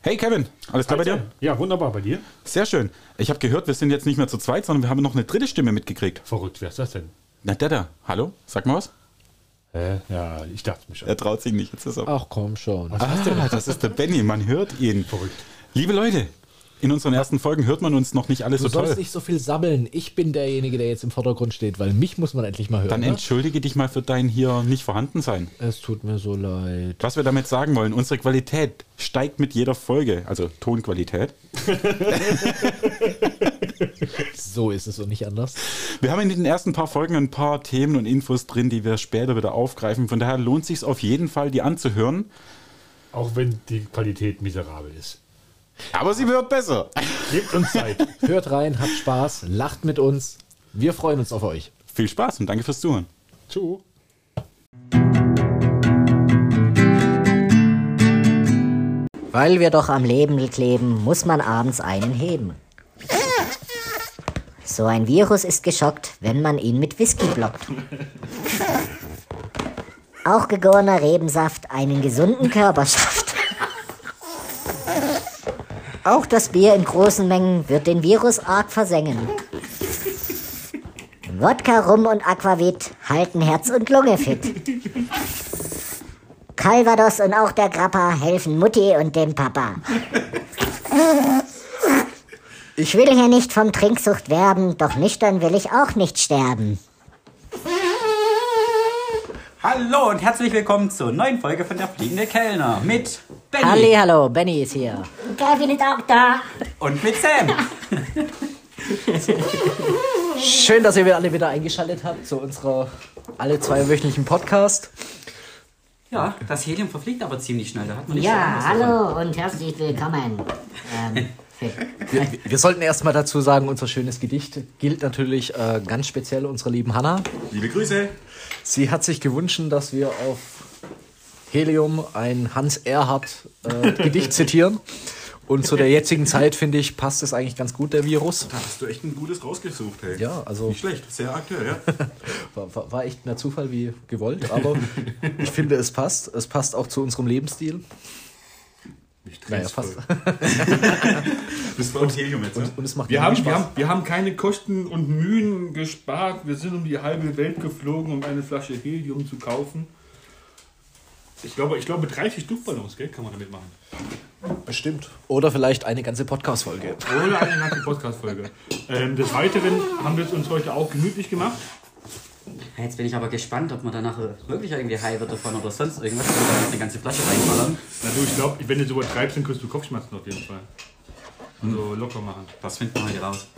Hey Kevin, alles klar bei dir? Ja, wunderbar bei dir. Sehr schön. Ich habe gehört, wir sind jetzt nicht mehr zu zweit, sondern wir haben noch eine dritte Stimme mitgekriegt. Verrückt, wer ist das denn? Na, der da. Hallo? Sag mal was. Hä? Ja, ich dachte mir schon. Er traut sich nicht. Jetzt ist er. Ach komm schon. Ah, das ist der Benny. Man hört ihn. Verrückt. Liebe Leute, in unseren ersten Folgen hört man uns noch nicht alles Du so toll. sollst nicht so viel sammeln. Ich bin derjenige, der jetzt im Vordergrund steht, weil mich muss man endlich mal hören. Dann ne? entschuldige dich mal für dein hier nicht vorhanden sein. Es tut mir so leid. Was wir damit sagen wollen, unsere Qualität steigt mit jeder Folge, also Tonqualität. So ist es und nicht anders. Wir haben in den ersten paar Folgen ein paar Themen und Infos drin, die wir später wieder aufgreifen. Von daher lohnt sich auf jeden Fall, die anzuhören. Auch wenn die Qualität miserabel ist. Aber sie wird besser. Gebt uns Zeit. Hört rein, habt Spaß, lacht mit uns. Wir freuen uns auf euch. Viel Spaß und danke fürs Zuhören. Tschüss. Weil wir doch am Leben kleben, muss man abends einen heben. So ein Virus ist geschockt, wenn man ihn mit Whisky blockt. Auch gegorener Rebensaft einen gesunden Körper schafft. Auch das Bier in großen Mengen wird den Virus arg versengen. Wodka, Rum und Aquavit halten Herz und Lunge fit. Calvados und auch der Grappa helfen Mutti und dem Papa. Ich will hier nicht vom Trinksucht werben, doch nüchtern will ich auch nicht sterben. Hallo und herzlich willkommen zur neuen Folge von der Fliegende Kellner mit Benny Halli, hallo, Benny ist hier. Kevin ist auch da. und mit Sam. Schön, dass ihr alle wieder eingeschaltet habt zu unserer alle zweiwöchentlichen Podcast. Ja, das Helium verfliegt aber ziemlich schnell. Da hat man nicht Ja, Angst davon. hallo und herzlich willkommen. Ähm, Wir, wir sollten erstmal dazu sagen, unser schönes Gedicht gilt natürlich äh, ganz speziell unserer lieben Hanna. Liebe Grüße. Sie hat sich gewünscht, dass wir auf Helium ein Hans Erhardt äh, Gedicht zitieren. Und zu der jetzigen Zeit, finde ich, passt es eigentlich ganz gut, der Virus. Da hast du echt ein gutes rausgesucht, hey. Ja, also Nicht schlecht, sehr aktuell, ja. war, war, war echt mehr Zufall wie gewollt, aber ich finde, es passt. Es passt auch zu unserem Lebensstil. Naja, fast. Bist du Helium jetzt, ne? Und es macht Wir haben, wir, Spaß. haben, wir haben keine Kosten und Mühen gespart. Wir sind um die halbe Welt geflogen, um eine Flasche Helium zu kaufen. Ich glaube, ich glaube 30 Luftballons, gell, kann man damit machen. Bestimmt. Oder vielleicht eine ganze Podcast-Folge. Oder eine ganze Podcast-Folge. Ähm, des Weiteren haben wir es uns heute auch gemütlich gemacht. Jetzt bin ich aber gespannt, ob man danach wirklich irgendwie high wird davon oder sonst irgendwas. Ich da jetzt eine ganze Flasche reinballern. Na du, ich glaube, wenn du so übertreibst, dann kriegst du Kopfschmerzen auf jeden Fall. Also locker machen. Das finden wir heute raus.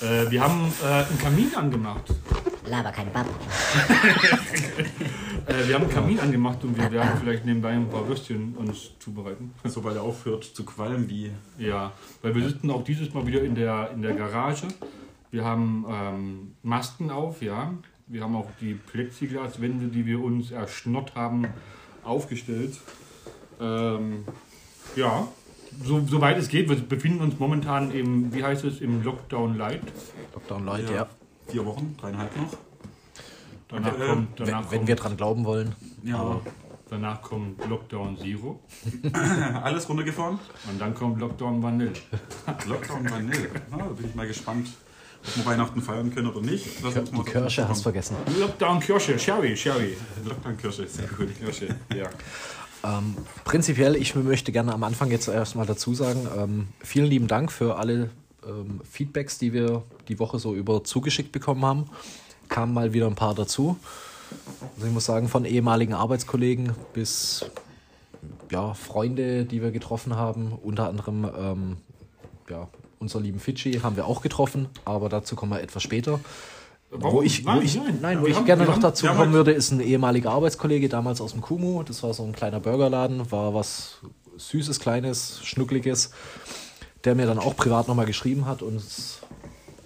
Äh, wir haben äh, einen Kamin angemacht. Laber kein Bab. Äh, wir haben einen Kamin angemacht und wir werden vielleicht nebenbei ein paar Würstchen uns zubereiten. Sobald er aufhört zu qualmen, wie. Ja, weil wir sitzen auch dieses Mal wieder in der, in der Garage. Wir haben ähm, Masken auf, ja. Wir haben auch die Plexiglaswände, die wir uns erschnott haben, aufgestellt. Ähm, ja, so, soweit es geht. Wir befinden uns momentan im, wie heißt es, im Lockdown Light. Lockdown Light, ja. Vier Wochen, dreieinhalb noch. Danach äh, kommt, Wenn, danach wenn kommt, wir dran glauben wollen. Ja. danach kommt Lockdown Zero Alles runtergefahren? und dann kommt Lockdown Vanille. Lockdown Vanille. Na, da bin ich mal gespannt, ob wir Weihnachten feiern können oder nicht. Uns mal Die Kirsche hast kommen. vergessen. Lockdown Kirsche, Sherry, Sherry. Lockdown Kirsche, sehr gut. Kirsche, ja. Ähm, prinzipiell, ich möchte gerne am Anfang jetzt erstmal dazu sagen, ähm, vielen lieben Dank für alle ähm, Feedbacks, die wir die Woche so über zugeschickt bekommen haben. Kamen mal wieder ein paar dazu. Also ich muss sagen, von ehemaligen Arbeitskollegen bis ja, Freunde, die wir getroffen haben, unter anderem ähm, ja, unser lieben Fidschi haben wir auch getroffen, aber dazu kommen wir etwas später. Warum? Wo ich, wo Nein, ich, nein. nein, wo ich haben- gerne noch haben- dazu kommen halt- würde, ist ein ehemaliger Arbeitskollege damals aus dem Kumu. Das war so ein kleiner Burgerladen, war was Süßes, Kleines, Schnuckliges, der mir dann auch privat nochmal geschrieben hat und es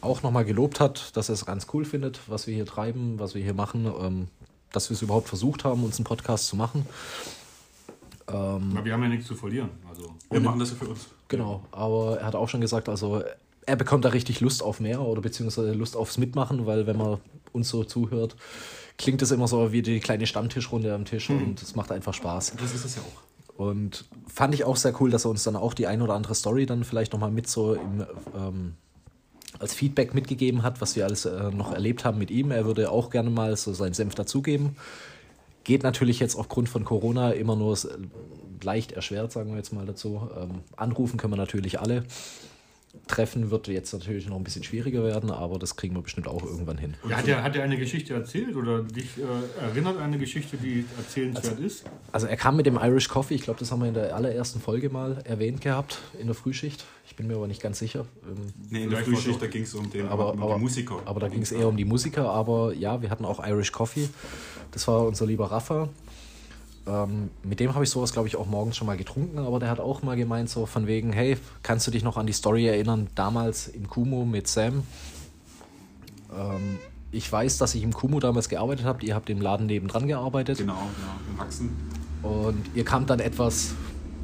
auch nochmal gelobt hat, dass er es ganz cool findet, was wir hier treiben, was wir hier machen, ähm, dass wir es überhaupt versucht haben, uns einen Podcast zu machen. Ähm, Aber wir haben ja nichts zu verlieren. Also, Wir machen das ja für uns. Genau, aber er hat auch schon gesagt, also er bekommt da richtig Lust auf mehr oder beziehungsweise Lust aufs Mitmachen, weil wenn man uns so zuhört, klingt es immer so wie die kleine Stammtischrunde am Tisch und es macht einfach Spaß. Das ist es ja auch. Und fand ich auch sehr cool, dass er uns dann auch die ein oder andere Story dann vielleicht nochmal mit so im, ähm, als Feedback mitgegeben hat, was wir alles äh, noch erlebt haben mit ihm. Er würde auch gerne mal so seinen Senf dazugeben. Geht natürlich jetzt aufgrund von Corona immer nur leicht erschwert, sagen wir jetzt mal dazu. Ähm, anrufen können wir natürlich alle. Treffen wird jetzt natürlich noch ein bisschen schwieriger werden, aber das kriegen wir bestimmt auch irgendwann hin. Ja, hat, er, hat er eine Geschichte erzählt oder dich äh, erinnert eine Geschichte, die erzählenswert ist? Also er kam mit dem Irish Coffee, ich glaube, das haben wir in der allerersten Folge mal erwähnt gehabt, in der Frühschicht. Ich bin mir aber nicht ganz sicher. Ähm, Nee, in der Frühschicht, da ging es um den aber, um aber, die Musiker. aber da ging es eher um die Musiker. Aber ja, wir hatten auch Irish Coffee. Das war unser lieber Rafa. Ähm, mit dem habe ich sowas, glaube ich, auch morgens schon mal getrunken. Aber der hat auch mal gemeint, so von wegen, hey, kannst du dich noch an die Story erinnern, damals im Kumo mit Sam? Ähm, ich weiß, dass ich im Kumo damals gearbeitet habe. Ihr habt im Laden nebendran gearbeitet. Genau, ja, im Haxen. Und ihr kamt dann etwas,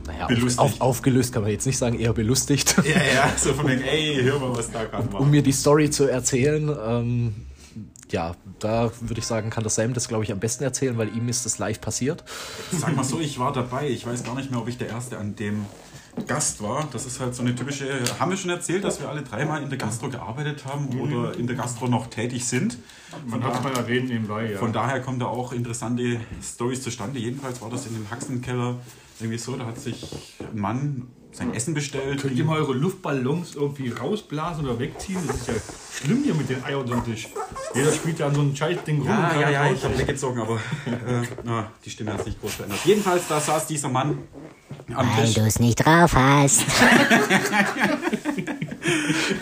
naja, Belustigt. auf, auf, aufgelöst kann man jetzt nicht sagen, eher belustigt. Ja, ja, so von wegen, ey, hör mal, was da gerade war. um mir die Story zu erzählen. Ähm, ja, da würde ich sagen, kann der Sam das, glaube ich, am besten erzählen, weil ihm ist das live passiert. Sag mal so, ich war dabei. Ich weiß gar nicht mehr, ob ich der Erste an dem Gast war. Das ist halt so eine typische. Haben wir schon erzählt, dass wir alle dreimal in der Gastro gearbeitet haben oder in der Gastro noch tätig sind? Man hat es mal erwähnt nebenbei, ja. Von daher kommen da auch interessante Stories zustande. Jedenfalls war das in dem Haxenkeller irgendwie so, da hat sich ein Mann sein Essen bestellt. Könnt ihr mal eure Luftballons irgendwie rausblasen oder wegziehen? Das ist ja schlimm hier mit den Eiern unter dem Tisch. Jeder spielt da an so ein Scheißding rum. Ja, und ja, ja, ich habe sich. weggezogen, aber äh, na, die Stimme hat sich groß verändert. Jedenfalls, da saß dieser Mann am Weil Tisch. du es nicht drauf hast.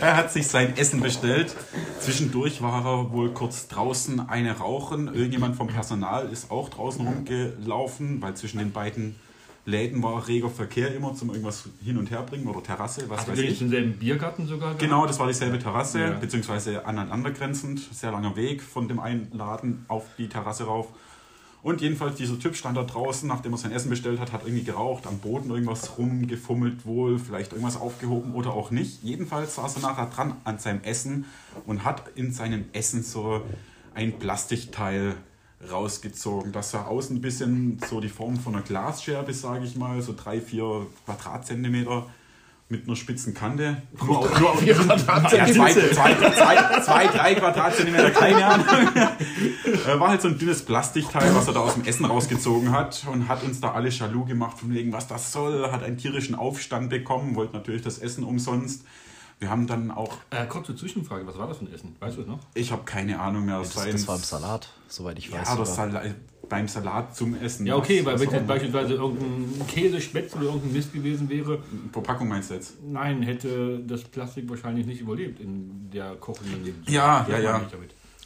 Er hat sich sein Essen bestellt. Zwischendurch war er wohl kurz draußen eine rauchen. Irgendjemand vom Personal ist auch draußen rumgelaufen, weil zwischen den beiden Läden war reger Verkehr immer zum irgendwas hin und her bringen oder Terrasse, was Hast weiß ich. denselben Biergarten sogar? gehabt? Genau, das war dieselbe Terrasse, Ja. beziehungsweise aneinandergrenzend. Sehr langer Weg von dem einen Laden auf die Terrasse rauf. Und jedenfalls, dieser Typ stand da draußen, nachdem er sein Essen bestellt hat, hat irgendwie geraucht, am Boden irgendwas rumgefummelt wohl, vielleicht irgendwas aufgehoben oder auch nicht. Jedenfalls saß er nachher dran an seinem Essen und hat in seinem Essen so ein Plastikteil rausgezogen. Das sah außen ein bisschen so die Form von einer Glasscherbe, sage ich mal, so drei, vier Quadratzentimeter mit einer spitzen Kante. Nur, auf- nur auf ja, zwei, zwei, zwei, zwei, drei Quadratzentimeter, keine Ahnung. Äh, War halt so ein dünnes Plastikteil, was er da aus dem Essen rausgezogen hat und hat uns da alle jaloux gemacht, von wegen, was das soll, hat einen tierischen Aufstand bekommen, wollte natürlich das Essen umsonst. Wir haben dann auch, Äh, kurze Zwischenfrage, was war das für ein Essen? Weißt du es noch? ich habe keine Ahnung mehr, Das, war das war im Salat, soweit ich weiß. Ja, das. Salat, beim Salat zum Essen. Ja, okay, Was- weil was wenn jetzt beispielsweise irgendein Käse, Spätzle oder irgendein Mist gewesen wäre, Verpackung meinst du jetzt? nein, hätte das Plastik wahrscheinlich nicht überlebt in der kochenden Ja, Das ja, ja.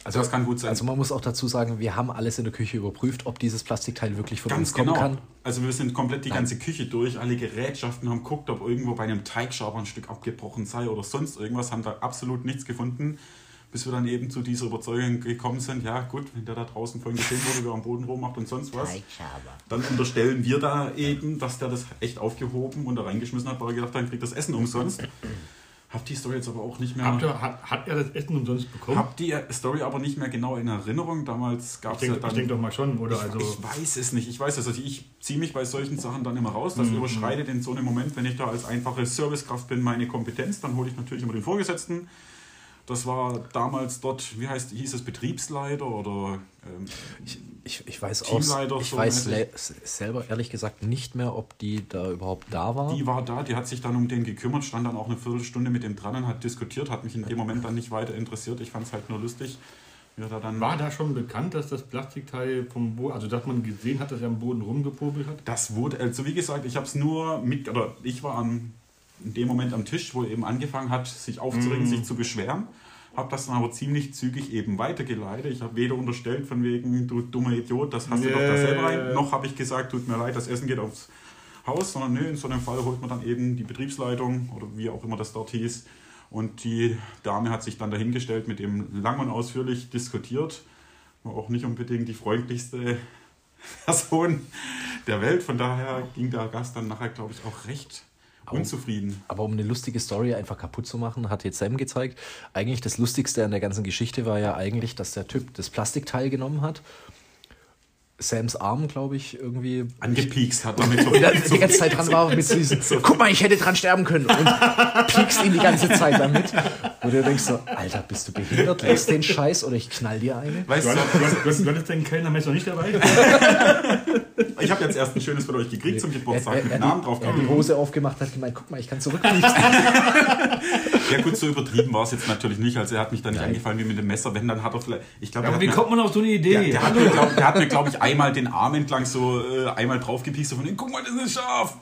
Also das kann gut sein. Also man muss auch dazu sagen, wir haben alles in der Küche überprüft, ob dieses Plastikteil wirklich von Ganz uns kommen genau. kann. Also wir sind komplett die ganze Küche durch, alle Gerätschaften haben geguckt, ob irgendwo bei einem Teigschaber ein Stück abgebrochen sei oder sonst irgendwas, haben da absolut nichts gefunden, bis wir dann eben zu dieser Überzeugung gekommen sind, ja gut, wenn der da draußen vorhin gesehen wurde, wie er am Boden rummacht und sonst was, Teigschaber. dann unterstellen wir da eben, dass der das echt aufgehoben und da reingeschmissen hat, weil er gedacht hat, dann kriegt das Essen umsonst. Hab die Story jetzt aber auch nicht mehr... Ihr, hat, hat er das Essen umsonst bekommen? Hab die Story aber nicht mehr genau in Erinnerung. Damals gab ich es ja denke dann... denk doch mal schon, oder? Also, Ich weiß es nicht. Ich weiß es. Also ich ziehe mich bei solchen Sachen dann immer raus. Das überschreitet in so einem Moment, wenn ich da als einfache Servicekraft bin, meine Kompetenz. Dann hole ich natürlich immer den Vorgesetzten. Das war damals dort, wie heißt, hieß es Betriebsleiter oder ähm, Ich, ich weiß, aus, Teamleiter ich so weiß selber ehrlich gesagt nicht mehr, ob die da überhaupt da war. die war da, die hat sich dann um den gekümmert, stand dann auch eine Viertelstunde mit dem dran und hat diskutiert, hat mich in dem Moment dann nicht weiter interessiert. Ich fand es halt nur lustig, er da dann war da schon bekannt, dass das Plastikteil vom Boden, also dass man gesehen hat, dass er am Boden rumgepobelt hat? Das wurde, also wie gesagt, ich habe es nur mit, oder ich war am, in dem Moment am Tisch, wo er eben angefangen hat, sich aufzuregen, sich zu beschweren. Habe das dann aber ziemlich zügig eben weitergeleitet. Ich habe weder unterstellt von wegen, du dummer Idiot, das hast du doch da selber rein, noch habe ich gesagt, tut mir leid, das Essen geht aufs Haus, sondern nö, in so einem Fall holt man dann eben die Betriebsleitung oder wie auch immer das dort hieß. Und die Dame hat sich dann dahingestellt, mit dem lang und ausführlich diskutiert. War auch nicht unbedingt die freundlichste Person der Welt. Von daher ging der Gast dann nachher, glaube ich, auch recht unzufrieden. Aber um eine lustige Story einfach kaputt zu machen, hat jetzt Sam gezeigt. Eigentlich das Lustigste an der ganzen Geschichte war ja eigentlich, dass der Typ das Plastikteil genommen hat, Sams Arm, glaube ich, irgendwie Angepiekst hat damit so, so die ganze Zeit dran war mit diesem, guck mal, ich hätte dran sterben können und piekst ihn die ganze Zeit damit. Wo du denkst so, Alter, bist du behindert? Lässt den Scheiß oder ich knall dir eine? Weißt Du du, hattest, du hattest, du hattest deinen Kellnermesser nicht dabei? ich habe jetzt erst ein schönes von euch gekriegt zum Geburtstag mit Namen drauf. er hat die Hose aufgemacht, hat gemeint, guck mal, ich kann zurückpieksen. Ja gut, so übertrieben war es jetzt natürlich nicht. Also er hat mich da nicht angefallen wie mit dem Messer. Wenn, dann hat er vielleicht... Ich glaube, Aber er wie hat kommt man auf so eine mir, Idee? der, der, hat mir, glaub, mir, glaube ich, einmal den Arm entlang so äh, einmal draufgepiekst. So von, guck mal, das ist scharf.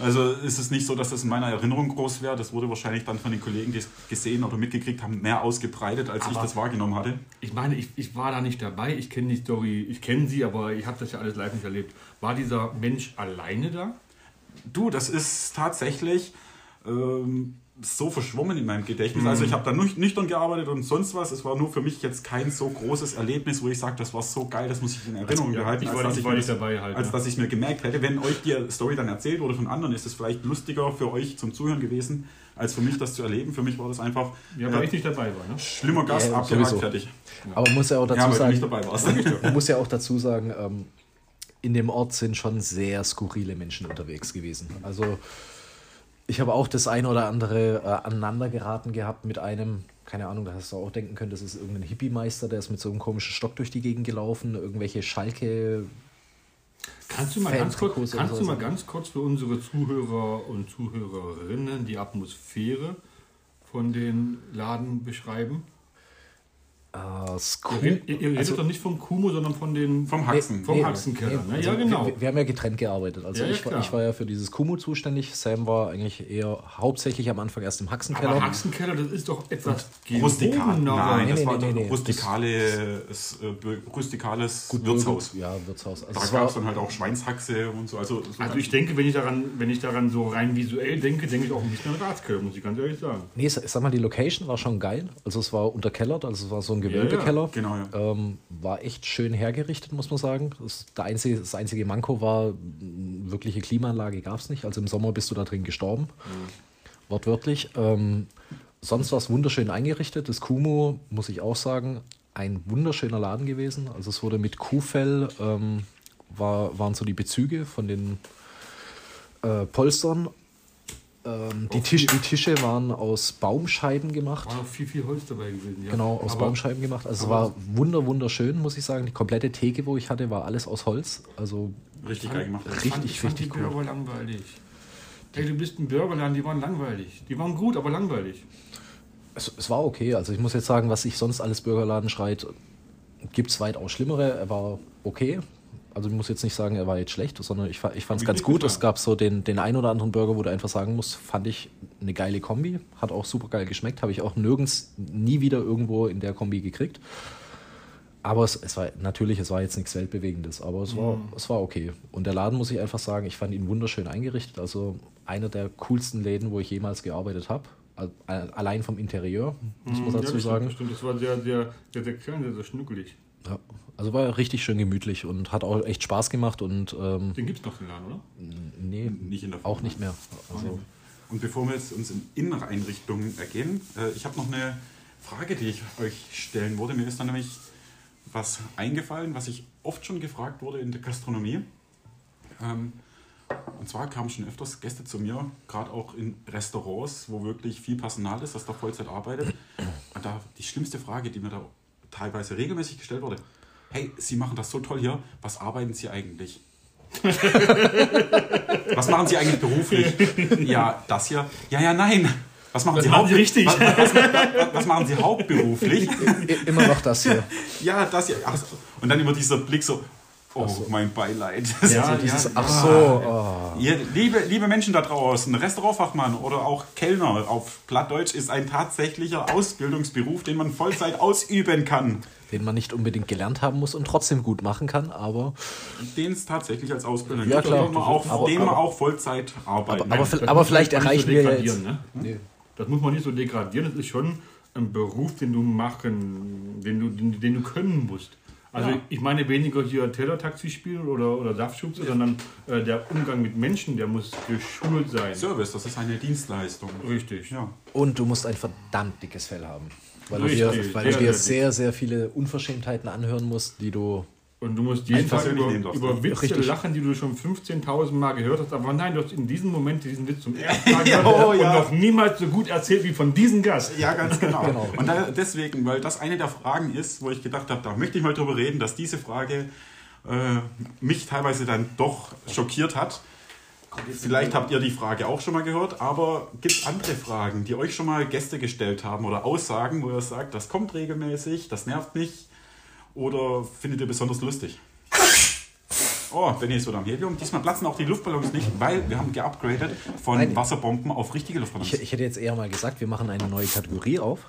Also ist es nicht so, dass das in meiner Erinnerung groß wäre. Das wurde wahrscheinlich dann von den Kollegen, die es gesehen oder mitgekriegt haben, mehr ausgebreitet, als ich Aber- das wahrgenommen hatte. Ich meine, ich, ich war da nicht dabei, ich kenne die Story, ich kenne sie, aber ich habe das ja alles live nicht erlebt. War dieser Mensch alleine da? Du, das ist tatsächlich ähm, so verschwommen in meinem Gedächtnis. Mhm. Also ich habe da nüch- nüchtern gearbeitet und sonst was. Es war nur für mich jetzt kein so großes Erlebnis, wo ich sage, das war so geil, das muss ich in Erinnerung ja, behalten. ich als dass nicht- ich das- dabei halt, Als ja. dass ich mir gemerkt hätte, wenn euch die Story dann erzählt wurde von anderen, ist es vielleicht lustiger für euch zum Zuhören gewesen, als für mich das zu erleben. Für mich war das einfach Ja, äh, weil ich nicht dabei war. Ne? schlimmer Gast, Ja, abgehakt, sowieso. fertig. Aber man muss ja auch Ja, dazu nicht sagen, dabei warst. man muss ja auch dazu sagen, ähm, in dem Ort sind schon sehr skurrile Menschen unterwegs gewesen. Also ich habe auch das eine oder andere äh, aneinander geraten gehabt mit einem, keine Ahnung, da hast du auch denken können, das ist irgendein Hippie-Meister, der ist mit so einem komischen Stock durch die Gegend gelaufen, irgendwelche Schalke. Kannst du mal, ganz kurz, kannst du mal ganz kurz für unsere Zuhörer und Zuhörerinnen die Atmosphäre von den Laden beschreiben? Äh, Ihr, ihr, ihr redet also- doch nicht vom Kumo, sondern von den Vom Haxen. vom Nee, Haxenkeller. nee, ne? also ja, genau. Wir, wir haben ja getrennt gearbeitet. Also Ja, ja, ich, war, klar. ich war ja für dieses Kumu zuständig. Sam war eigentlich eher hauptsächlich am Anfang erst im Haxenkeller. Aber Haxenkeller, das ist doch etwas Rustikal. Nein, Nee, das nee, war nee, ein nee, nee. rustikales, äh, rustikales Wirtshaus. Ja, Wirtshaus. Also Da gab war, es dann halt auch Schweinshaxe und so. Also, so Also ich denke, wenn ich daran, wenn ich daran so rein visuell denke, denke ich auch ein bisschen an Ratskeller, muss ich ganz ehrlich sagen. nee, ich sag mal, die Location war schon geil. Also es war unterkellert, also es war so ein Gewölbekeller. Genau, ja. Ähm, war echt schön hergerichtet, muss man sagen. Das, der einzige, das einzige Manko war, wirkliche Klimaanlage gab es nicht. Also im Sommer bist du da drin gestorben. Wortwörtlich. Ähm, sonst war es wunderschön eingerichtet. Das Kumo, muss ich auch sagen, ein wunderschöner Laden gewesen. Also es wurde mit Kuhfell, ähm, war, waren so die Bezüge von den äh, Polstern. Ähm, die, Tisch, die Tische waren aus Baumscheiben gemacht. War noch viel, viel Holz dabei gewesen. Ja. Genau, aus Aber Baumscheiben gemacht. Also es war wunder, wunderschön, muss ich sagen. Die komplette Theke, wo ich hatte, war alles aus Holz. Also Richtig geil gemacht. Ich Richtig, fand, ich fand richtig die cool. Burger langweilig. Hey, du bist ein Burgerladen, die waren langweilig. Die waren gut, aber langweilig. es, es war okay. Also ich muss jetzt sagen, was sich sonst alles Burgerladen schreit, gibt es weitaus schlimmere. Er war okay. Also ich muss jetzt nicht sagen, er war jetzt schlecht, sondern ich, ich fand es ganz gut. gefallen. Es gab so den, den ein oder anderen Burger, wo du einfach sagen musst, fand ich eine geile Kombi. Hat auch super geil geschmeckt. Habe ich auch nirgends, nie wieder irgendwo in der Kombi gekriegt. Aber es, es war natürlich, es war jetzt nichts Weltbewegendes, aber es war, Mhm. es war okay. Und der Laden, muss ich einfach sagen, ich fand ihn wunderschön eingerichtet. Also einer der coolsten Läden, wo ich jemals gearbeitet habe. Al- Allein vom Interieur, muss man Ja, dazu das sagen. Stimmt, das stimmt. Das war sehr, sehr, sehr, sehr klein, sehr, sehr schnuckelig. Ja. Also war richtig schön gemütlich und hat auch echt Spaß gemacht und ähm, Den gibt es noch, den Laden, oder? nee, Nicht in der auch nicht mehr. Also, Und bevor wir jetzt uns in Inneneinrichtungen ergehen, äh, ich habe noch eine Frage, die ich euch stellen wollte. Mir ist da nämlich was eingefallen, was ich oft schon gefragt wurde in der Gastronomie. Ähm, und zwar kamen schon öfters Gäste zu mir, gerade auch in Restaurants, wo wirklich viel Personal ist, das da Vollzeit arbeitet. Und da die schlimmste Frage, die mir da teilweise regelmäßig gestellt wurde: Hey, Sie machen das so toll hier, was arbeiten Sie eigentlich? Was machen Sie eigentlich beruflich? Ja, das hier. Ja, ja, nein. Was machen Sie, machen Sie richtig. Was, was, was, was machen Sie hauptberuflich? immer noch das hier. Ja, das hier. Ach, und dann immer dieser Blick so, oh, mein Beileid. Ja, Dieses, ja, ach so, oh. Ihr, liebe, liebe Menschen da draußen, Restaurantfachmann oder auch Kellner auf Plattdeutsch ist ein tatsächlicher Ausbildungsberuf, den man Vollzeit ausüben kann. den man nicht unbedingt gelernt haben muss und trotzdem gut machen kann, aber, Den es tatsächlich als Ausbildung Ja, gibt, klar. man auch, Aber- den man aber- auch Vollzeit arbeiten aber, kann. aber, aber vielleicht erreichen wir jetzt. Ne? Das muss man nicht so degradieren. Das ist schon ein Beruf, den du machen, den du, den, den du können musst. Also Ja. ich meine weniger hier Tellertaxi spielen oder, oder Saftschubse, sondern äh, der Umgang mit Menschen, der muss geschult sein. Service, das ist eine Dienstleistung. Richtig. Ja. Und du musst ein verdammt dickes Fell haben. Weil, du Richtig, dir, weil sehr, du dir sehr, sehr viele Unverschämtheiten anhören musst, die du Und du musst jeden Tag über, über ne? Witze Richtig. lachen, die du schon 15.000 Mal gehört hast. Aber nein, du hast in diesem Moment diesen Witz zum ersten Mal gehört Oh, und ja. noch niemals so gut erzählt wie von diesem Gast. Ja, ganz genau. Genau. Und da, deswegen, weil das eine der Fragen ist, wo ich gedacht habe, da möchte ich mal drüber reden, dass diese Frage äh, mich teilweise dann doch schockiert hat. Vielleicht habt ihr die Frage auch schon mal gehört, aber gibt es andere Fragen, die euch schon mal Gäste gestellt haben oder Aussagen, wo ihr sagt, das kommt regelmäßig, das nervt mich oder findet ihr besonders lustig? Oh, Benny ist wieder am Helium. Diesmal platzen auch die Luftballons nicht, weil wir haben geupgradet von Nein. Wasserbomben auf richtige Luftballons. Ich, ich hätte jetzt eher mal gesagt, wir machen eine neue Kategorie auf.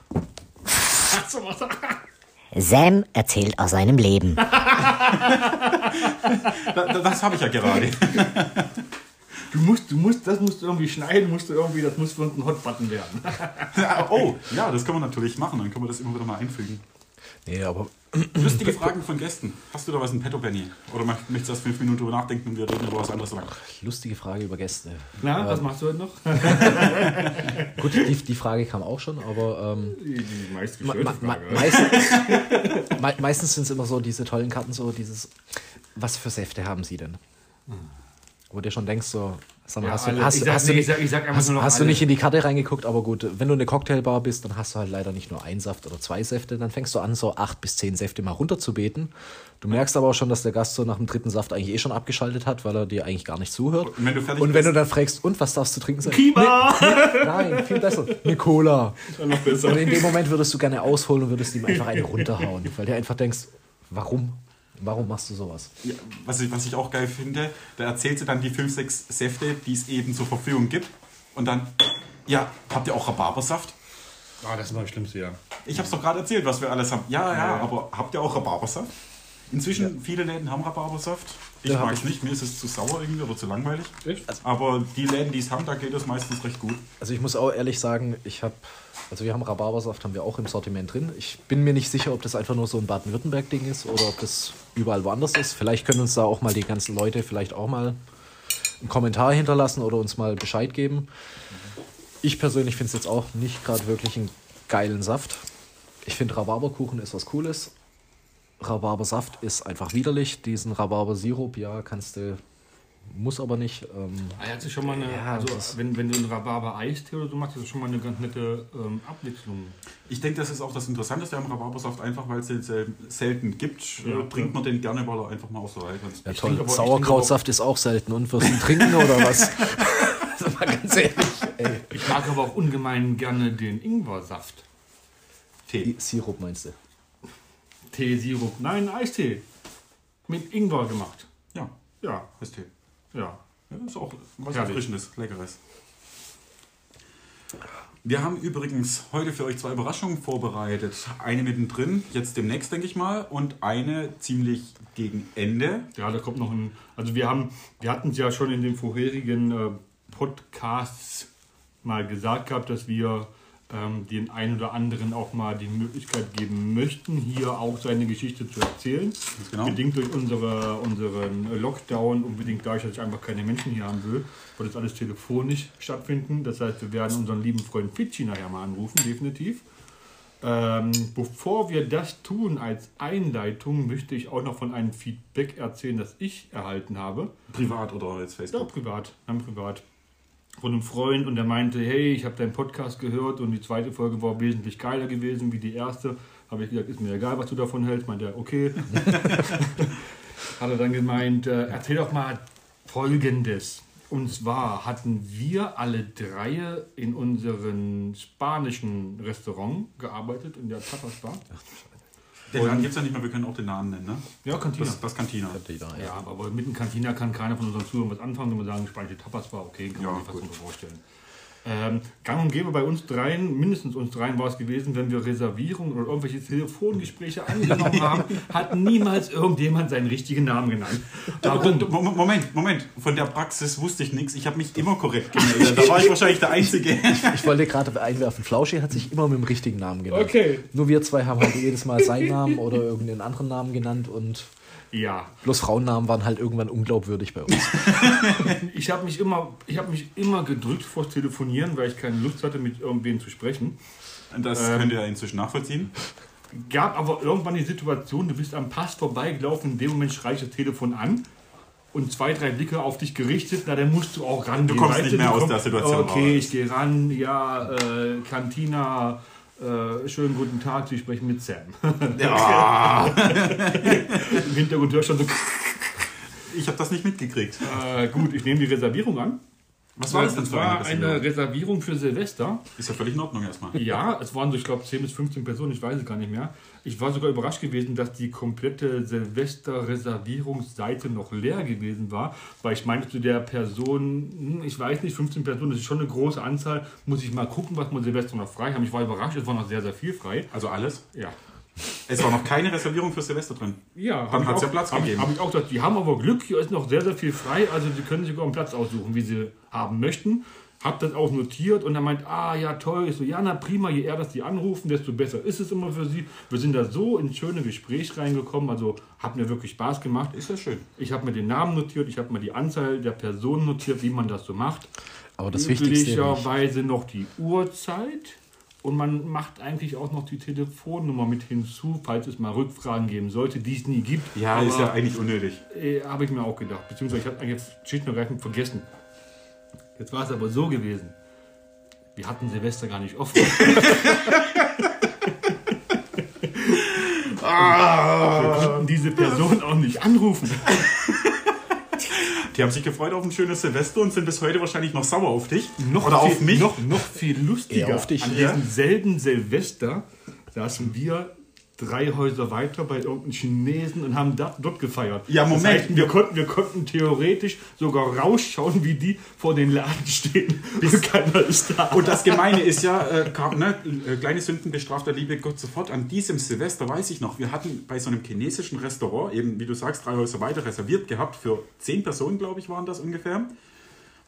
Sam erzählt aus seinem Leben. Da- da- Das habe ich ja gerade. Du musst, du musst, das musst du irgendwie schneiden, musst du irgendwie, das muss für uns ein Hotbutton werden. Oh, ja, das können wir natürlich machen. Dann können wir das immer wieder mal einfügen. Nee, aber Lustige Fragen von Gästen. Hast du da was in petto, Benny? Oder möchtest du erst fünf Minuten drüber nachdenken und wir reden über was anderes lang? lustige Frage über Gäste. Na, was machst du heute noch? Gut, die, die Frage kam auch schon, aber ähm, Die, die meist Frage. meistens, me meistens sind es immer so diese tollen Karten, so dieses, was für Säfte haben sie denn? Wo du schon denkst, so, Ja, hast, du, alle. hast, Ich sag- hast, du nee, nicht, ich sag- ich sag einfach hast, nur noch hast du alle. nicht in die Karte reingeguckt, aber gut, wenn du eine Cocktailbar bist, dann hast du halt leider nicht nur einen Saft oder zwei Säfte, dann fängst du an, so acht bis zehn Säfte mal runterzubeten. Du merkst aber auch schon, dass der Gast so nach dem dritten Saft eigentlich eh schon abgeschaltet hat, weil er dir eigentlich gar nicht zuhört. Und wenn du Und wenn du dann fragst, und was darfst du trinken? Sag, Kima! Nein, viel besser. Eine Cola. Und in dem Moment würdest du gerne ausholen und würdest ihm einfach eine runterhauen, weil du einfach denkst, warum? Warum machst du sowas? Ja, was, ich, was ich auch geil finde, da erzählt sie dann die fünf, sechs Säfte, die es eben zur Verfügung gibt. Und dann, ja, habt ihr auch Rhabarbersaft? Ah, das ist mal das Schlimmste, ja. Ich habe es doch gerade erzählt, was wir alles haben. Ja, ja, Ja, ja. aber habt ihr auch Rhabarbersaft? Inzwischen, viele Läden haben Rhabarbersaft. Ich mag es ich. nicht, mir ist es zu sauer irgendwie oder zu langweilig. Echt? Aber die Läden, die es haben, da geht es meistens recht gut. Also ich muss auch ehrlich sagen, ich habe, also wir haben Rhabarbersaft, haben wir auch im Sortiment drin. Ich bin mir nicht sicher, ob das einfach nur so ein Baden-Württemberg-Ding ist oder ob das überall woanders ist. Vielleicht können uns da auch mal die ganzen Leute vielleicht auch mal einen Kommentar hinterlassen oder uns mal Bescheid geben. Ich persönlich finde es jetzt auch nicht gerade wirklich einen geilen Saft. Ich finde Rhabarberkuchen ist was Cooles. Rhabarbersaft ist einfach widerlich. Diesen Rhabarbersirup, ja, kannst du, muss aber nicht. Ähm, Ah, hat sich schon mal eine, Ja, also wenn, wenn du einen Rhabarber-Eistee oder so machst, ist das schon mal eine ganz nette ähm, Abwechslung. Ich denke, das ist auch das Interessanteste am Rhabarbersaft, einfach weil es den sel selten gibt. Ja, äh, trinkt man den gerne, weil er einfach mal aus der Reihe tanzt. Ja, toll. aber- Sauerkrautsaft ist auch selten. Und wirst du ihn trinken oder was? Mal ganz ehrlich. Ey. Ich mag aber auch ungemein gerne den Ingwersaft. Tee. Sirup meinst du? Teesirup. Nein, Eistee. Mit Ingwer gemacht. Ja, Ja, ist Tee. ja. Ja, ist auch was Herrlich. Erfrischendes, Leckeres. Wir haben übrigens heute für euch zwei Überraschungen vorbereitet. Eine mittendrin, jetzt demnächst, denke ich mal, und eine ziemlich gegen Ende. Ja, da kommt noch ein. Also wir haben, wir hatten es ja schon in den vorherigen äh, Podcasts mal gesagt gehabt, dass wir ähm, den einen oder anderen auch mal die Möglichkeit geben möchten, hier auch seine Geschichte zu erzählen. genau. Bedingt durch unsere, unseren Lockdown und bedingt dadurch, dass ich einfach keine Menschen hier haben will, wird das alles telefonisch stattfinden. Das heißt, wir werden unseren lieben Freund Fidschi nachher mal anrufen, definitiv. Ähm, bevor wir das tun als Einleitung, möchte ich auch noch von einem Feedback erzählen, das ich erhalten habe. Privat oder jetzt Ja, Facebook. privat, dann privat. Von einem Freund und der meinte, hey, ich habe deinen Podcast gehört und die zweite Folge war wesentlich geiler gewesen wie die erste. Habe ich gesagt, ist mir egal, was du davon hältst. Meinte er, okay. Hat er dann gemeint, äh, erzähl doch mal Folgendes. Und zwar hatten wir alle drei in unserem spanischen Restaurant gearbeitet, in der Tapas Bar. Den Laden gibt es ja nicht mehr, wir können auch den Namen nennen, ne? Ja, Kantina. Das, das Cantina. Ja, aber mit dem Cantina kann keiner von unseren Zuhörern was anfangen, wenn wir sagen, spanische Tapas war okay, kann Ja, man sich was gut. drunter vorstellen. Ähm, gang und gäbe bei uns dreien, mindestens uns dreien war es gewesen, wenn wir Reservierungen oder irgendwelche Telefongespräche angenommen haben, hat niemals irgendjemand seinen richtigen Namen genannt. Warum? Mo- Moment, Moment. Von der Praxis wusste ich nichts. Ich habe mich immer korrekt gemeldet. Da war ich wahrscheinlich der Einzige. Ich wollte gerade einwerfen, Flauschi hat sich immer mit dem richtigen Namen genannt. Okay. Nur wir zwei haben halt jedes Mal seinen Namen oder irgendeinen anderen Namen genannt und Ja, bloß Frauennamen waren halt irgendwann unglaubwürdig bei uns. ich habe mich, immer- ich hab mich immer gedrückt vors Telefonieren, weil ich keine Lust hatte, mit irgendwem zu sprechen. Das Ähm. könnt ihr inzwischen nachvollziehen. gab aber irgendwann die Situation, du bist am Pass vorbeigelaufen, in dem Moment schreit das Telefon an und zwei, drei Blicke auf dich gerichtet, na dann musst du auch ran. Du kommst nicht mehr aus der Situation Okay, raus. ich gehe ran, ja, äh, Cantina, äh, schönen guten Tag, Sie sprechen mit Sam. Ja, Im Hintergrund hörst du schon so, ich habe das nicht mitgekriegt. äh, gut, ich nehme die Reservierung an. Was war das denn Das für war eine Reservierung? Für Silvester. Ist ja völlig in Ordnung erstmal. Ja, es waren so, ich glaube, 10 bis 15 Personen, ich weiß es gar nicht mehr. Ich war sogar überrascht gewesen, dass die komplette Silvester-Reservierungsseite noch leer gewesen war, weil ich meinte zu der Person, hm, ich weiß nicht, 15 Personen, das ist schon eine große Anzahl, muss ich mal gucken, was wir Silvester noch frei haben. Ich war überrascht, es war noch sehr, sehr viel frei. Also alles? Ja. Es war noch keine Reservierung für Silvester drin. Ja, Dann hat's ich ja auch- Platz hab ich- gegeben. Hab ich auch gesagt, die haben aber Glück, hier ist noch sehr, sehr viel frei, also sie können sich sogar einen Platz aussuchen, wie sie haben möchten. Hab das auch notiert und er meint, ah ja toll, ich so, ja na prima, je eher das die anrufen, desto besser ist es immer für sie. Wir sind da so ins schöne Gespräch reingekommen, also hat mir wirklich Spaß gemacht. Ist ja schön. Ich habe mir den Namen notiert, ich habe mir die Anzahl der Personen notiert, wie man das so macht. Aber das Wichtigste. Üblicherweise noch die Uhrzeit und man macht eigentlich auch noch die Telefonnummer mit hinzu, falls es mal Rückfragen geben sollte, die es nie gibt. Ja, Aber, ist ja eigentlich unnötig. äh, habe ich mir auch gedacht. Beziehungsweise ich habe eigentlich schlicht und ergreifend vergessen. Jetzt war es aber so gewesen. Wir hatten Silvester gar nicht offen. Wir konnten diese Person auch nicht anrufen. Die haben sich gefreut auf ein schönes Silvester und sind bis heute wahrscheinlich noch sauer auf dich. Noch Oder viel, auf mich. Noch, noch viel lustiger. Eher auf dich. An Ja. diesem selben Silvester saßen wir drei Häuser weiter bei irgendeinem Chinesen und haben da, dort gefeiert. Ja, Moment. Das heißt, wir, konnten, wir konnten theoretisch sogar rausschauen, wie die vor den Laden stehen. Bis keiner ist da. Und das Gemeine ist ja, äh, ne, äh, kleine Sünden bestraft der liebe Gott sofort. An diesem Silvester weiß ich noch, wir hatten bei so einem chinesischen Restaurant, eben wie du sagst, drei Häuser weiter reserviert gehabt, für zehn Personen, glaube ich, waren das ungefähr.